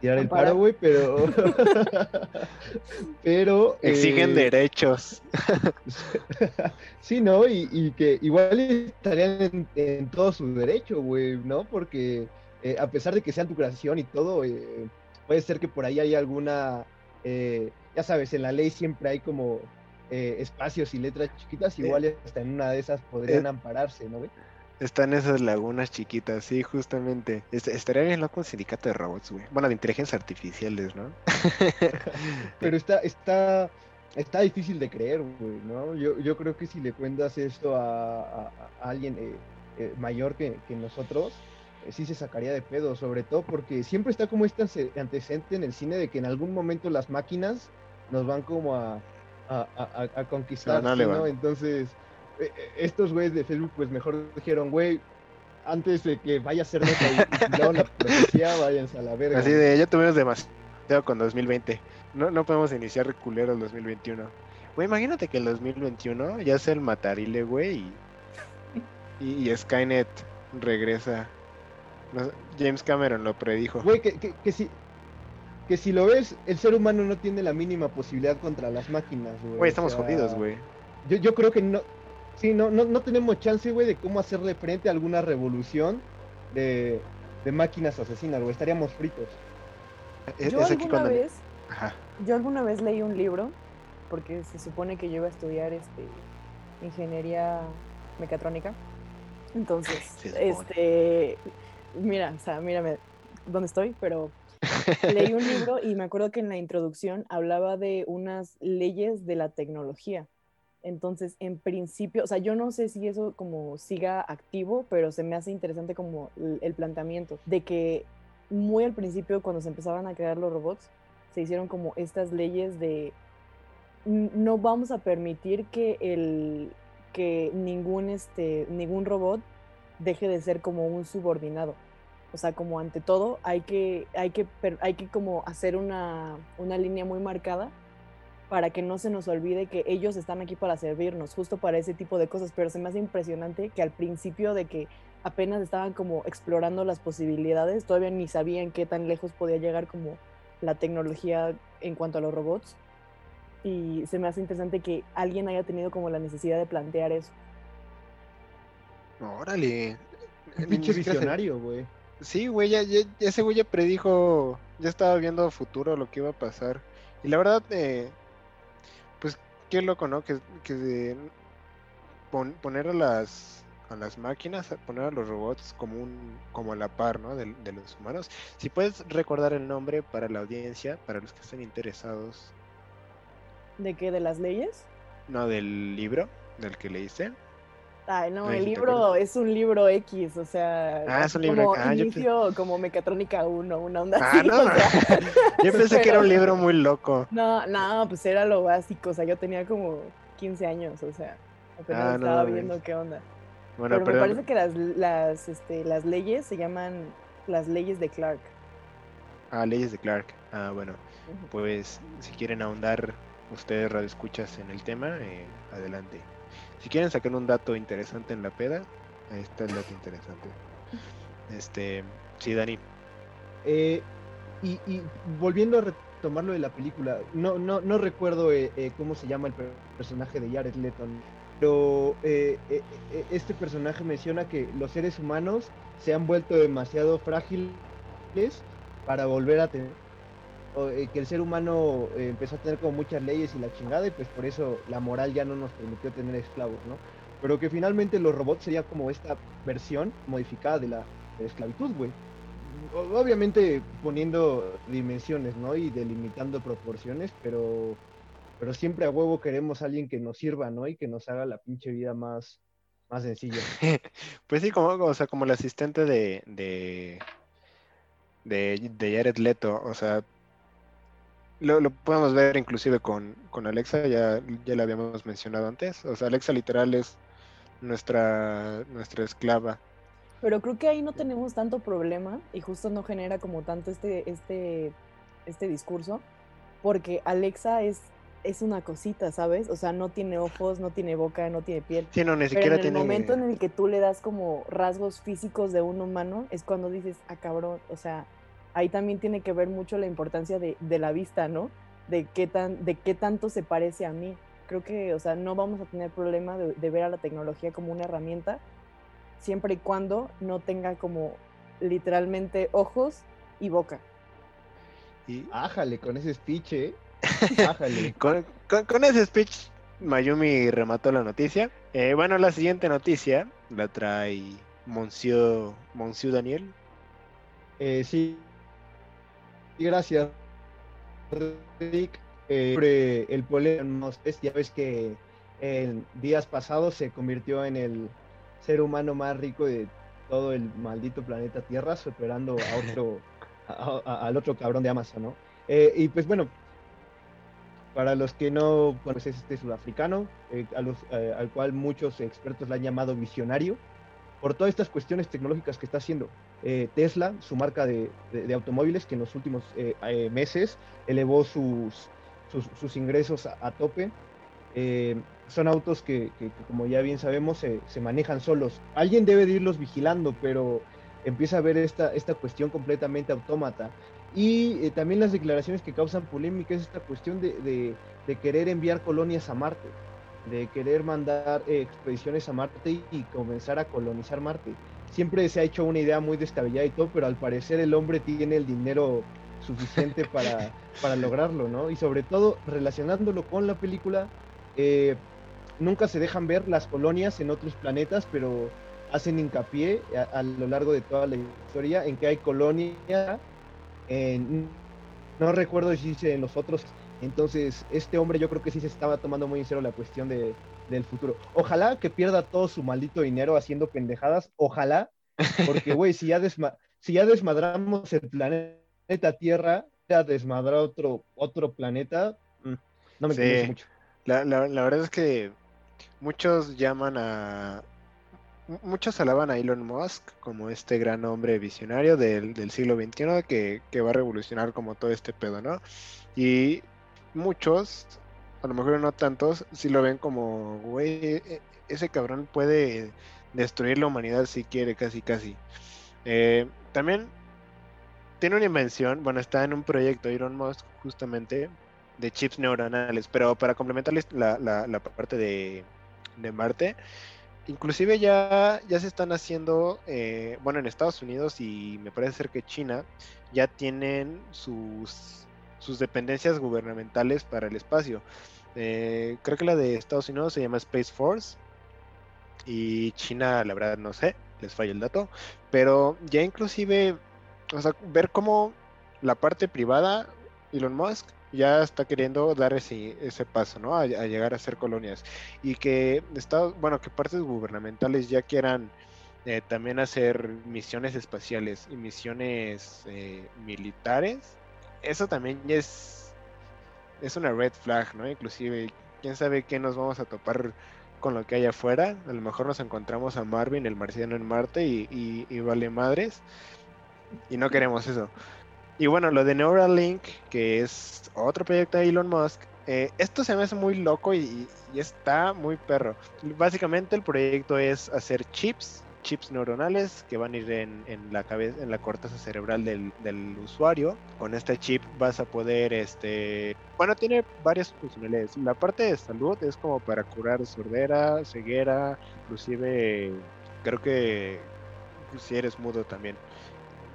[SPEAKER 4] tirar el paro, güey, pero... pero...
[SPEAKER 2] Exigen
[SPEAKER 4] eh,
[SPEAKER 2] derechos.
[SPEAKER 4] sí, ¿no? Y, y que igual estarían en, en todo su derecho, güey, ¿no? Porque eh, a pesar de que sean tu creación y todo, puede ser que por ahí haya alguna, eh, ya sabes, en la ley siempre hay como eh, espacios y letras chiquitas, igual hasta en una de esas podrían
[SPEAKER 2] eh,
[SPEAKER 4] ampararse, ¿no? güey?
[SPEAKER 2] Están esas lagunas chiquitas, sí, justamente. Est- estaría bien loco un sindicato de robots, güey. Bueno, de inteligencias artificiales, ¿no?
[SPEAKER 4] Pero está, está, está difícil de creer, güey, ¿no? Yo, yo creo que si le cuentas esto a, a- a alguien eh, mayor que, que nosotros, sí se sacaría de pedo, sobre todo porque siempre está como este ante- antecedente en el cine de que en algún momento las máquinas nos van como a, a, a- conquistar. Entonces, eh, eh, estos güeyes de Facebook, pues mejor dijeron, güey, antes de que vaya a ser nota y, la profecía, váyanse a la verga.
[SPEAKER 2] Así
[SPEAKER 4] güey".
[SPEAKER 2] de, ya tuvimos demasiado con 2020. No, no podemos iniciar culero el 2021. Güey, imagínate que el 2021 ya sea el matarile, güey, y, y, y Skynet regresa. James Cameron lo predijo.
[SPEAKER 4] Güey, que, que, que si, que si lo ves, el ser humano no tiene la mínima posibilidad contra las máquinas, güey.
[SPEAKER 2] Güey,
[SPEAKER 4] o
[SPEAKER 2] estamos
[SPEAKER 4] sea,
[SPEAKER 2] jodidos, güey.
[SPEAKER 4] Yo, yo creo que no, sí, no, no, no tenemos chance, güey, de cómo hacerle frente a alguna revolución de, de máquinas asesinas, güey. Estaríamos fritos.
[SPEAKER 2] Es,
[SPEAKER 3] Yo
[SPEAKER 2] es aquí
[SPEAKER 3] alguna
[SPEAKER 2] cuando...
[SPEAKER 3] vez,
[SPEAKER 2] Ajá.
[SPEAKER 3] yo alguna vez leí un libro, porque se supone que yo iba a estudiar este, ingeniería mecatrónica. Entonces, este, mira, o sea, mírame dónde estoy, pero leí un libro y me acuerdo que en la introducción hablaba de unas leyes de la tecnología. Entonces, en principio, o sea, yo no sé si eso como siga activo, pero se me hace interesante como el, el planteamiento de que muy al principio, cuando se empezaban a crear los robots, se hicieron como estas leyes de "N- no vamos a permitir que el que ningún este ningún robot deje de ser como un subordinado. O sea, como ante todo hay que hay que per- hay que como hacer una, una línea muy marcada para que no se nos olvide que ellos están aquí para servirnos, justo para ese tipo de cosas, pero se me hace impresionante que al principio de que apenas estaban como explorando las posibilidades, todavía ni sabían qué tan lejos podía llegar como la tecnología en cuanto a los robots. Y se me hace interesante que alguien haya tenido como la necesidad de plantear eso.
[SPEAKER 2] Órale.
[SPEAKER 4] Pinche visionario, güey.
[SPEAKER 2] Sí, güey, ya, ya- ese güey ya predijo, ya estaba viendo futuro lo que iba a pasar. Y la verdad, eh, pues qué loco, ¿no? Que, que de pon- poner a las a las máquinas, a poner a los robots como un como a la par, ¿no? De, de los humanos. Si puedes recordar el nombre para la audiencia, para los que estén interesados,
[SPEAKER 3] ¿De qué? ¿De las leyes?
[SPEAKER 2] no del libro del que leíste.
[SPEAKER 3] Ay, no,
[SPEAKER 2] Ay,
[SPEAKER 3] el
[SPEAKER 2] ¿sí te
[SPEAKER 3] libro es un libro X, o sea,
[SPEAKER 2] Ah, es un libro-
[SPEAKER 3] como
[SPEAKER 2] ah, yo
[SPEAKER 3] inicio como mecatrónica 1, una onda
[SPEAKER 2] Ah,
[SPEAKER 3] así,
[SPEAKER 2] no,
[SPEAKER 3] o sea,
[SPEAKER 2] Yo pensé que era un libro muy loco.
[SPEAKER 3] No, no, pues era lo básico, o sea, yo tenía como 15 años, o sea, apenas
[SPEAKER 2] Ah, no
[SPEAKER 3] estaba viendo qué onda.
[SPEAKER 2] Bueno,
[SPEAKER 3] Pero me parece que las, las, este, las leyes se llaman las leyes de Clark.
[SPEAKER 2] Ah, leyes de Clark. Ah, bueno. Pues si quieren ahondar ustedes radioescuchas en el tema, eh, adelante. Si quieren sacar un dato interesante en la peda, ahí está el dato interesante. Este, sí, Dani.
[SPEAKER 4] Eh, y, volviendo a retomar lo de la película, no, no, no recuerdo eh, eh, cómo se llama el per- personaje de Jared Leto, pero eh, este personaje menciona que los seres humanos se han vuelto demasiado frágiles para volver a tener, que el ser humano eh, empezó a tener como muchas leyes y la chingada y pues por eso la moral ya no nos permitió tener esclavos, ¿no? Pero que finalmente los robots sería como esta versión modificada de la, esclavitud, güey obviamente poniendo dimensiones, ¿no? Y delimitando proporciones, pero, pero siempre a huevo queremos a alguien que nos sirva, ¿no? Y que nos haga la pinche vida más, más sencilla.
[SPEAKER 2] Pues sí, como, o sea, como el asistente de, de, de, de Jared Leto, o sea, lo, lo podemos ver inclusive con, con Alexa, ya, ya lo habíamos mencionado antes, o sea, Alexa literal es nuestra, nuestra esclava.
[SPEAKER 3] Pero creo que ahí no tenemos tanto problema y justo no genera como tanto este, este, este discurso, porque Alexa es, es una cosita, ¿sabes? O sea, no tiene ojos, no tiene boca, no tiene piel.
[SPEAKER 2] Sí, no, ni
[SPEAKER 3] Pero
[SPEAKER 2] siquiera
[SPEAKER 3] en el
[SPEAKER 2] tiene...
[SPEAKER 3] momento en el que tú le das como rasgos físicos de un humano, es cuando dices, ah, cabrón, o sea, ahí también tiene que ver mucho la importancia de, de la vista, ¿no? De qué, tan, de qué tanto se parece a mí. Creo que, o sea, no vamos a tener problema de, de ver a la tecnología como una herramienta, siempre y cuando no tenga como literalmente ojos y boca.
[SPEAKER 2] y-
[SPEAKER 4] Ájale con ese speech, ¿eh? Ájale.
[SPEAKER 2] Con, con- con ese speech, Mayumi remató la noticia. Eh, bueno, la siguiente noticia la trae Monsieur, Monsieur Daniel.
[SPEAKER 4] Eh, sí. Gracias, Rick. Eh, sobre el polémico, ya ves que en días pasados se convirtió en el ser humano más rico de todo el maldito planeta Tierra, superando a otro, a- a- al otro cabrón de Amazon, ¿no? Eh, y pues bueno, para los que no, bueno, pues es este sudafricano, eh, a los, eh, al cual muchos expertos le han llamado visionario, por todas estas cuestiones tecnológicas que está haciendo. Eh, Tesla, su marca de, de- automóviles, que en los últimos eh, eh, meses elevó sus, sus, ingresos a, tope. Son autos que, que- como ya bien sabemos, se, se manejan solos. Alguien debe de irlos vigilando, pero empieza a ver esta, esta cuestión completamente autómata. Y también las declaraciones que causan polémica es esta cuestión de, de- de querer enviar colonias a Marte, de querer mandar expediciones a Marte y comenzar a colonizar Marte. Siempre se ha hecho una idea muy descabellada y todo, pero al parecer el hombre tiene el dinero suficiente para, para lograrlo, ¿no? Y sobre todo relacionándolo con la película, eh, nunca se dejan ver las colonias en otros planetas, pero hacen hincapié a, a lo largo de toda la historia en que hay colonias en- no recuerdo si dice en los otros. Entonces, este hombre yo creo que sí se estaba tomando muy en serio la cuestión de, del futuro. Ojalá que pierda todo su maldito dinero haciendo pendejadas. Ojalá. Porque, güey, si ya, desma- si ya desmadramos el planeta Tierra, ya desmadrar otro, otro planeta, mm, no me
[SPEAKER 2] Sí.
[SPEAKER 4] mucho.
[SPEAKER 2] La, la- la verdad es que muchos llaman a... mu- Muchos alaban a Elon Musk como este gran hombre visionario del, del siglo XXI que, que va a revolucionar como todo este pedo, ¿no? Y muchos, a lo mejor no tantos, sí lo ven como, güey, e- ese cabrón puede destruir la humanidad si quiere, casi, casi. Eh, también tiene una invención, bueno, está en un proyecto Elon Musk justamente de chips neuronales, pero para complementarles la, la- la parte de, de Marte, inclusive ya, ya se están haciendo, eh, bueno, en Estados Unidos y me parece ser que China ya tienen sus, sus dependencias gubernamentales para el espacio. Eh, creo que la de Estados Unidos se llama Space Force y China, la verdad, no sé, les falla el dato, pero ya inclusive, o sea, ver cómo la parte privada, Elon Musk, ya está queriendo dar ese, ese paso, ¿no? A, llegar a ser colonias. Y que Estados, bueno, que partes gubernamentales ya quieran eh, también hacer misiones espaciales y misiones eh, militares. Eso también es, es una red flag, ¿no? Inclusive, quién sabe qué nos vamos a topar con lo que hay afuera. A lo mejor nos encontramos a Marvin, el marciano en Marte, y, y- y vale madres. Y no queremos eso. Y bueno, lo de Neuralink, que es otro proyecto de Elon Musk, eh, esto se me hace muy loco y, y está muy perro. Básicamente el proyecto es hacer chips, chips neuronales que van a ir en, en la cabeza, en la corteza cerebral del, del usuario. Con este chip vas a poder, este, bueno, tiene varias funcionalidades. La parte de salud es como para curar sordera, ceguera, inclusive creo que si eres mudo también.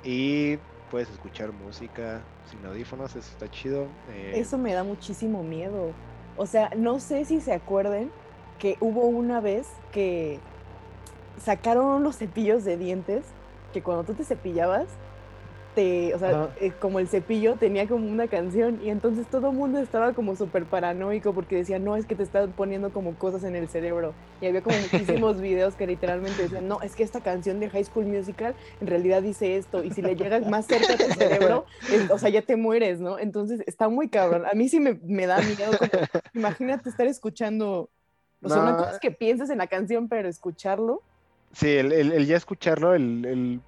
[SPEAKER 2] Y puedes escuchar música sin audífonos, eso está chido. eh,
[SPEAKER 3] Eso me da muchísimo miedo. O sea, no sé si se acuerden que hubo una vez que sacaron unos cepillos de dientes que cuando tú te cepillabas, te, o sea, eh, como el cepillo tenía como una canción y entonces todo el mundo estaba como súper paranoico porque decía, no, es que te están poniendo como cosas en el cerebro. Y había como muchísimos videos que literalmente decían, no, es que esta canción de High School Musical en realidad dice esto y si le llegas más cerca a tu cerebro, es- o sea, ya te mueres, ¿no? Entonces está muy cabrón. A mí sí me, me da miedo. como- imagínate estar escuchando, o sea, una
[SPEAKER 2] No.
[SPEAKER 3] cosa es que pienses en la canción, pero escucharlo.
[SPEAKER 2] Sí, el, el- el ya escucharlo, el, el-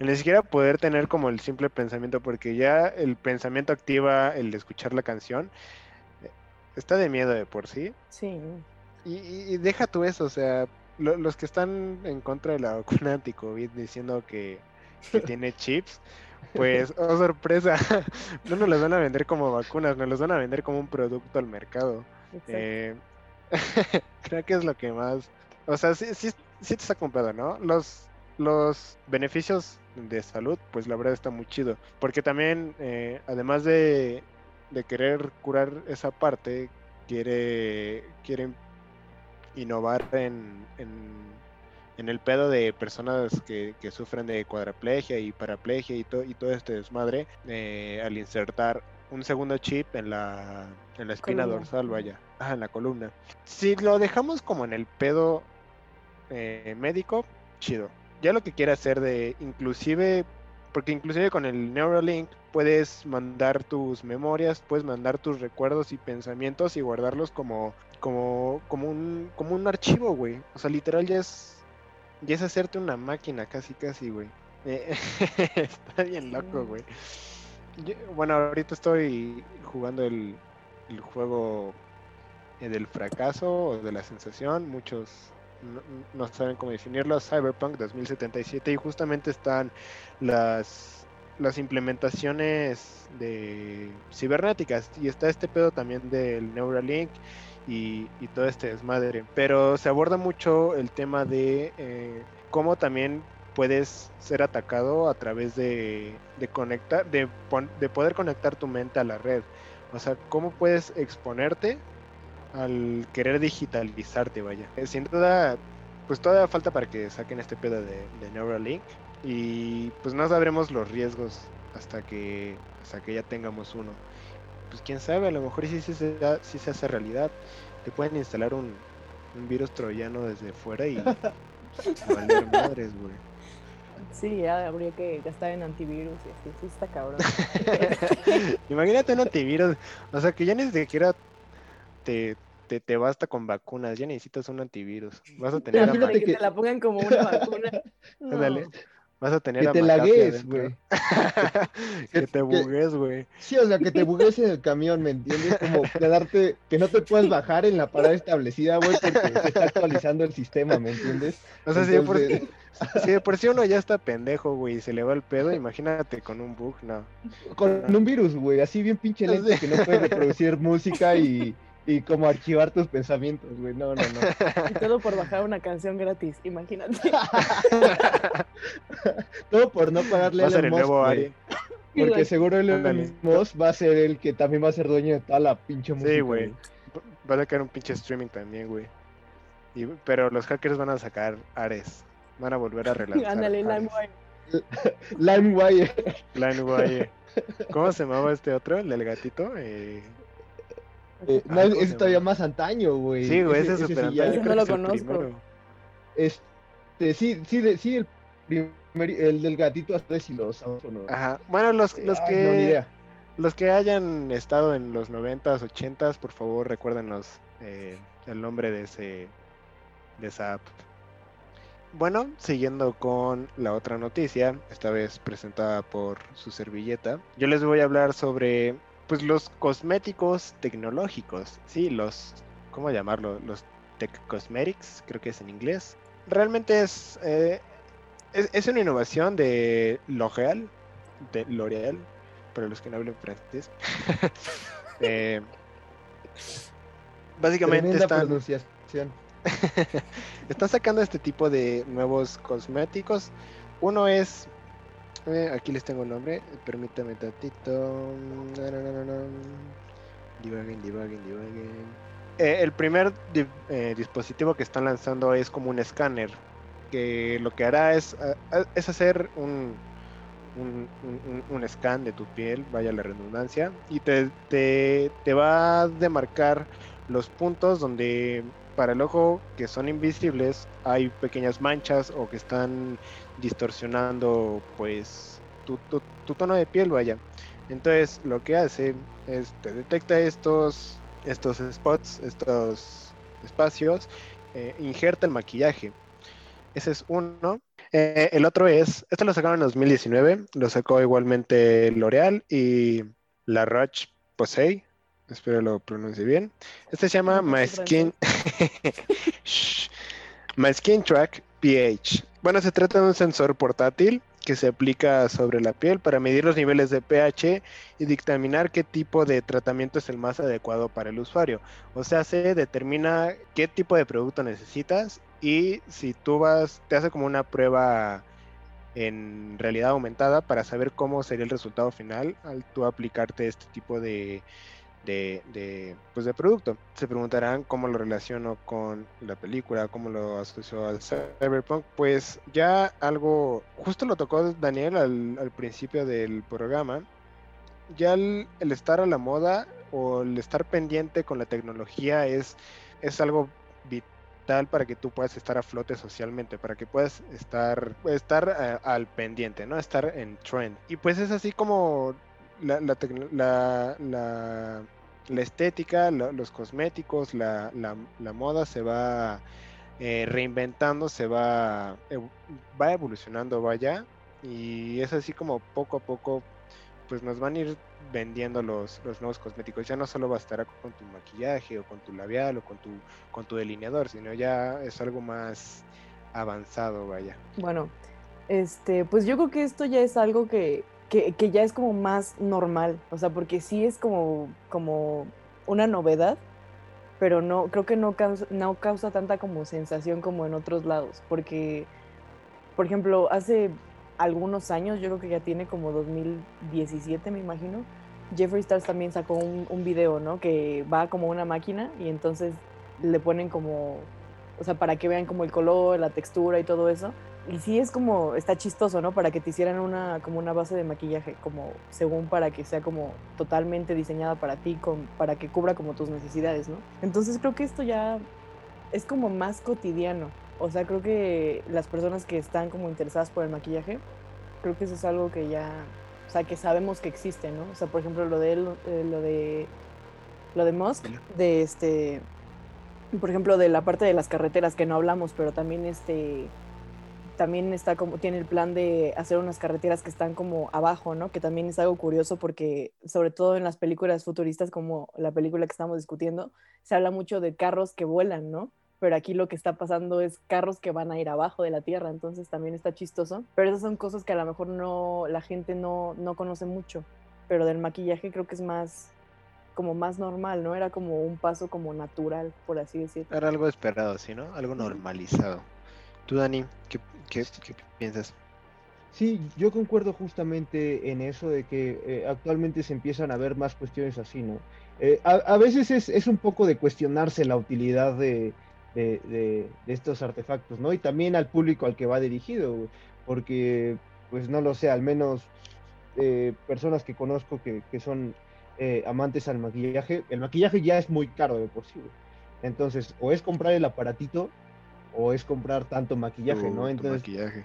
[SPEAKER 2] ni siquiera poder tener como el simple pensamiento, porque ya el pensamiento activa el de escuchar la canción. eh, Está de miedo de por sí.
[SPEAKER 3] Sí.
[SPEAKER 2] Y, y- deja tú eso, o sea, lo- los que están en contra de la vacuna anti-COVID diciendo que, que tiene chips, pues, oh sorpresa, no nos las van a vender como vacunas, nos las van a vender como un producto al mercado. Eh, creo que es lo que más. O sea, sí, sí, sí te está comprado, ¿no? Los, los beneficios de salud, pues la verdad está muy chido. Porque también, eh, además de, de querer curar esa parte, quiere, quiere innovar en, en, en el pedo de personas que, que sufren de cuadraplegia y paraplegia y, to- y todo este desmadre eh, al insertar un segundo chip en la, en la espina
[SPEAKER 3] Columna.
[SPEAKER 2] dorsal, vaya, Ajá, en la columna. Si lo dejamos como en el pedo eh, médico, chido. Ya lo que quiera hacer de inclusive, porque inclusive con el Neuralink puedes mandar tus memorias, puedes mandar tus recuerdos y pensamientos y guardarlos como, como, como un, como un archivo, güey. O sea, literal ya es, ya es hacerte una máquina, casi, casi, güey. Eh, está bien loco, güey. Yo- bueno, ahorita estoy jugando el, el juego eh, del fracaso o de la sensación. Muchos no, no saben cómo definirlo. Cyberpunk 2077 y justamente están las las implementaciones de cibernéticas y está este pedo también del Neuralink y, y todo este desmadre. Pero se aborda mucho el tema de eh, cómo también puedes ser atacado a través de, de conectar, de, de poder conectar tu mente a la red. O sea, cómo puedes exponerte al querer digitalizarte, vaya. Eh, Sin duda, pues todavía falta para que saquen este pedo de, de Neuralink y pues no sabremos los riesgos hasta que hasta que ya tengamos uno. Pues quién sabe, a lo mejor sí, sí, se, sí se hace realidad. Te pueden instalar un, un virus troyano desde fuera y, y valer madres, güey.
[SPEAKER 3] Sí, ya habría que gastar en antivirus y así, sí está cabrón.
[SPEAKER 2] Imagínate un antivirus, o sea que ya ni siquiera te, te, te basta con vacunas, ya necesitas un antivirus. Vas a tener a
[SPEAKER 3] que
[SPEAKER 4] que-
[SPEAKER 3] te la pongan como una vacuna. No.
[SPEAKER 2] Ándale. vas a tener
[SPEAKER 4] Que
[SPEAKER 2] a
[SPEAKER 4] te lagues, güey.
[SPEAKER 2] que te bugues, güey.
[SPEAKER 4] Sí, o sea, que te bugues en el camión, ¿me entiendes? Como quedarte, que no te puedas bajar en la parada establecida, güey, porque se está actualizando el sistema, ¿me entiendes?
[SPEAKER 2] O sea, si de, por,
[SPEAKER 4] Entonces-
[SPEAKER 2] si de por sí uno ya está pendejo, güey, y se le va el pedo, imagínate con un bug, no.
[SPEAKER 4] Con un virus, güey, así bien pinche lento que no puedes reproducir música y, y como archivar tus pensamientos, güey. No, no, no.
[SPEAKER 3] Y todo por bajar una canción gratis, imagínate.
[SPEAKER 4] Todo por no pagarle
[SPEAKER 2] Va
[SPEAKER 4] a Elon
[SPEAKER 2] el nuevo
[SPEAKER 4] Musk, güey.
[SPEAKER 2] Ari.
[SPEAKER 4] Porque seguro Elon. Musk va a ser el que también va a ser dueño de toda la pinche música.
[SPEAKER 2] Sí, güey. Va a sacar un pinche streaming también, güey. Y- pero los hackers van a sacar Ares. Van a volver a relanzar.
[SPEAKER 3] Ándale. LimeWire.
[SPEAKER 4] LimeWire.
[SPEAKER 2] LimeWire. ¿Cómo se llamaba este otro? ¿El del gatito? Eh,
[SPEAKER 4] Eh, no,
[SPEAKER 2] ¿cómo
[SPEAKER 4] es todavía más antaño, güey.
[SPEAKER 2] sí, güey, ese es
[SPEAKER 4] sí
[SPEAKER 2] super antaño,
[SPEAKER 3] Ese
[SPEAKER 2] creo
[SPEAKER 3] no lo
[SPEAKER 2] es
[SPEAKER 3] conozco.
[SPEAKER 4] Este, sí, sí, de- sí, el primer, el del gatito hasta si los audífonos.
[SPEAKER 2] Ajá. Bueno, los, los
[SPEAKER 4] Ay,
[SPEAKER 2] que
[SPEAKER 4] no, ni idea.
[SPEAKER 2] los que hayan estado en los 90s, 80s, por favor, recuérdenos eh, el nombre de ese de esa app. Bueno, siguiendo con la otra noticia, esta vez presentada por su servilleta, yo les voy a hablar sobre pues los cosméticos tecnológicos, sí, los ¿cómo llamarlo? Los tech cosmetics, creo que es en inglés. Realmente es eh, es, es una innovación de L'Oréal, de L'Oréal, para los que no hablen francés. Eh, básicamente están,
[SPEAKER 4] pronunciación.
[SPEAKER 2] están sacando este tipo de nuevos cosméticos. Uno es, eh, aquí les tengo el nombre, permítame tantito. Na, na, na. Debugging, debugging, debugging. Eh, el primer eh, dispositivo que están lanzando es como un escáner, que lo que hará es, ah, ah, es hacer un, un, un- un- un scan de tu piel, vaya la redundancia, y te, te, te va a demarcar los puntos donde para el ojo que son invisibles hay pequeñas manchas o que están distorsionando pues tu, tu- tu tono de piel, vaya. Entonces lo que hace es te detecta estos, estos spots, estos espacios, eh, injerta el maquillaje. Ese es uno. Eh, el otro es, este lo sacaron en 2019, lo sacó igualmente L'Oreal y La Roche Posay, espero lo pronuncie bien. Este se llama My Skin. My Skin Track pH. Bueno, se trata de un sensor portátil que se aplica sobre la piel para medir los niveles de pH y dictaminar qué tipo de tratamiento es el más adecuado para el usuario. O sea, se determina qué tipo de producto necesitas y si tú vas, te hace como una prueba en realidad aumentada para saber cómo sería el resultado final al tú aplicarte este tipo de, de, pues de producto. Se preguntarán cómo lo relaciono con la película, cómo lo asocio al cyberpunk. Pues ya algo, justo lo tocó Daniel al, al principio del programa, ya el, el estar a la moda o el estar pendiente con la tecnología es, es algo vital para que tú puedas estar a flote socialmente, para que puedas estar, estar eh, al pendiente, ¿no? Estar en trend. Y pues es así como la, la, la, la- estética, lo- los cosméticos, la, moda se va eh, reinventando, se va, va evolucionando, vaya, y es así como poco a poco, pues nos van a ir vendiendo los, los nuevos cosméticos. Ya no solo bastará con tu maquillaje o con tu labial o con tu, con tu delineador, sino ya es algo más avanzado, vaya.
[SPEAKER 3] Bueno, este, pues yo creo que esto ya es algo que, que, ya es como más normal, o sea, porque sí es como, como una novedad, pero no, creo que no causa, no causa tanta como sensación como en otros lados, porque, por ejemplo, hace algunos años, yo creo que ya tiene como 2017, me imagino, Jeffree Stars también sacó un, un video, ¿no? Que va como una máquina y entonces le ponen como, o sea, para que vean como el color, la textura y todo eso, y sí es como, está chistoso, ¿no? Para que te hicieran una, como una base de maquillaje, como según para que sea como totalmente diseñada para ti, con, para que cubra como tus necesidades, ¿no? Entonces creo que esto ya es como más cotidiano. O sea, creo que las personas que están como interesadas por el maquillaje, creo que eso es algo que ya, o sea, que sabemos que existe, ¿no? O sea, por ejemplo, lo de él, eh, lo de lo de Musk, de este, por ejemplo, de la parte de las carreteras que no hablamos, pero también este también está como, tiene el plan de hacer unas carreteras que están como abajo, ¿no? Que también es algo curioso porque, sobre todo en las películas futuristas como la película que estamos discutiendo, se habla mucho de carros que vuelan, ¿no? Pero aquí lo que está pasando es carros que van a ir abajo de la Tierra, entonces también está chistoso. Pero esas son cosas que a lo mejor no, la gente no, no conoce mucho. Pero del maquillaje creo que es más, como más normal, ¿no? Era como un paso como natural, por así decirlo.
[SPEAKER 2] Era algo esperado, ¿sí, no? Algo normalizado. Tú, Dani, ¿qué, piensas?
[SPEAKER 4] Sí, yo concuerdo justamente en eso de que eh, actualmente se empiezan a ver más cuestiones así, ¿no? Eh, a, veces es, un poco de cuestionarse la utilidad de, estos artefactos, ¿no? Y también al público al que va dirigido, porque, pues no lo sé, al menos eh, personas que conozco que, que son amantes al maquillaje, el maquillaje ya es muy caro de por sí. Entonces, o es comprar el aparatito o es comprar tanto maquillaje, ¿no? Entonces,
[SPEAKER 2] maquillaje.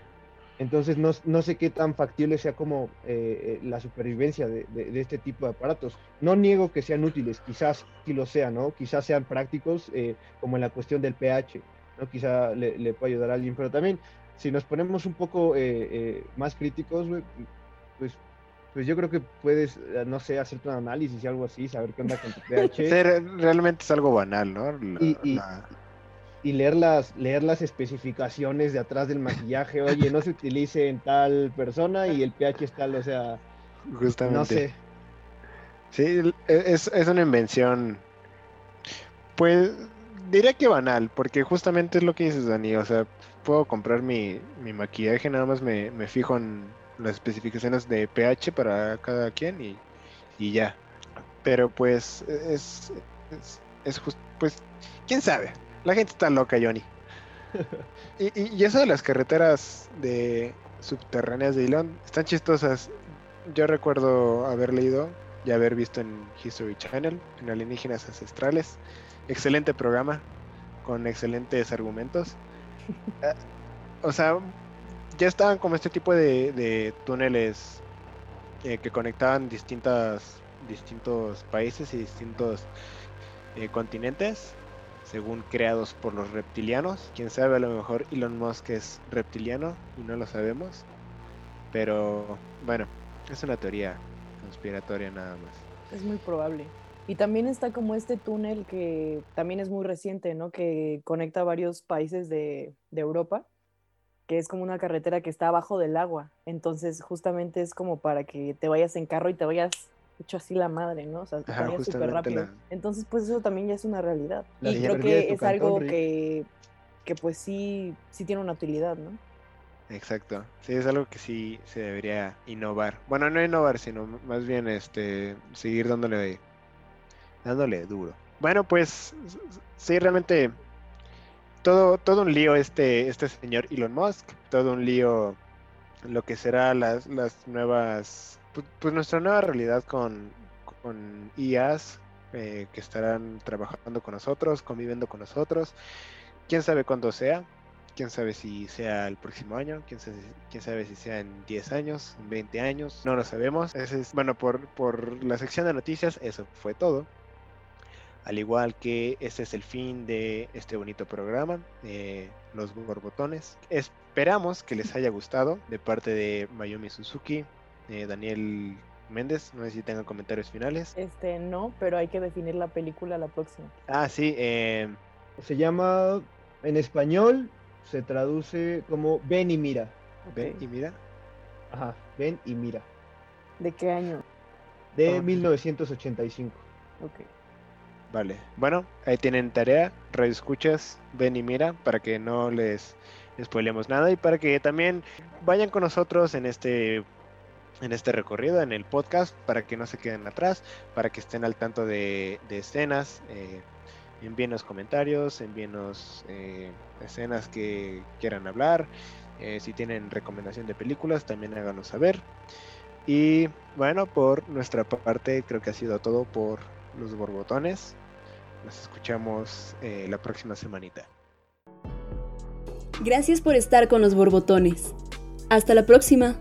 [SPEAKER 4] entonces no, no, sé qué tan factible sea como eh, la supervivencia de, de, de, este tipo de aparatos. No niego que sean útiles, quizás sí lo sean, ¿no? Quizás sean prácticos, eh, como en la cuestión del pH, ¿no? Quizá le, le pueda ayudar a alguien, pero también si nos ponemos un poco eh, más críticos, pues pues yo creo que puedes, no sé, hacerte un análisis y algo así, saber qué onda con tu pH.
[SPEAKER 2] Realmente es algo banal, ¿no? La,
[SPEAKER 4] y, y,
[SPEAKER 2] la...
[SPEAKER 4] y, leer, las, leer las especificaciones de atrás del maquillaje, oye, no se utilice en tal persona y el pH es tal, o sea,
[SPEAKER 2] Justamente.
[SPEAKER 4] no sé.
[SPEAKER 2] Sí, es, es una invención, pues diría que banal, porque justamente es lo que dices, Dani, o sea, puedo comprar mi, mi maquillaje, nada más me, me fijo en las especificaciones de pH para cada quien y, y ya. Pero pues es, es, es just, pues, quién sabe. La gente está loca, Johnny. y, y, y, eso de las carreteras de subterráneas de Elon están chistosas. Yo recuerdo haber leído y haber visto en History Channel, en Alienígenas Ancestrales. Excelente programa, con excelentes argumentos. o sea, ya estaban como este tipo de, de túneles eh, que conectaban distintas, distintos países y distintos eh, continentes, según creados por los reptilianos. Quién sabe, a lo mejor Elon Musk es reptiliano y no lo sabemos. Pero bueno, es una teoría conspiratoria nada más.
[SPEAKER 3] Es muy probable. Y también está como este túnel que también es muy reciente, ¿no? Que conecta varios países de, de Europa que es como una carretera que está abajo del agua. Entonces, justamente es como para que te vayas en carro y te vayas hecho así la madre, ¿no? O sea, te súper rápido.
[SPEAKER 2] la-
[SPEAKER 3] Entonces, pues eso también ya es una realidad.
[SPEAKER 4] La
[SPEAKER 3] y creo que es algo
[SPEAKER 4] Rick.
[SPEAKER 3] que, que pues sí, sí tiene una utilidad, ¿no?
[SPEAKER 2] Exacto. Sí, es algo que sí se debería innovar. Bueno, no innovar, sino más bien este seguir dándole dándole duro. Bueno, pues sí, realmente todo, todo un lío este, este señor Elon Musk, todo un lío lo que será las, las nuevas, pues, nuestra nueva realidad con, con IAs eh, que estarán trabajando con nosotros, conviviendo con nosotros. Quién sabe cuándo sea, quién sabe si sea el próximo año, quién sabe, quién sabe si sea en 10 años, en 20 años, no lo sabemos. Ese es, bueno, por, por la sección de noticias, eso fue todo. Al igual que este es el fin de este bonito programa, eh, Los Borbotones. Esperamos que les haya gustado de parte de Mayumi Suzuki, eh, Daniel Méndez. No sé si tengan comentarios finales.
[SPEAKER 3] Este, no, pero hay que definir la película la próxima.
[SPEAKER 2] Ah, sí, eh,
[SPEAKER 4] Se llama, en español, se traduce como Ven y mira.
[SPEAKER 2] ven y mira.
[SPEAKER 4] Ajá, ven y mira.
[SPEAKER 3] ¿De qué año?
[SPEAKER 4] De
[SPEAKER 2] Ah.
[SPEAKER 4] 1985.
[SPEAKER 3] Ok.
[SPEAKER 2] Vale. Bueno, ahí tienen tarea. Radio escuchas, ven y mira, para que no les spoilemos nada y para que también vayan con nosotros en este en este recorrido, en el podcast, para que no se queden atrás, para que estén al tanto de, escenas. Eh, envíenos comentarios, envíenos eh, escenas que quieran hablar. Eh, si tienen recomendación de películas, también háganos saber. Y bueno, por nuestra parte, creo que ha sido todo por los borbotones. Nos escuchamos eh, la próxima semanita.
[SPEAKER 1] Gracias por estar con los borbotones. Hasta la próxima.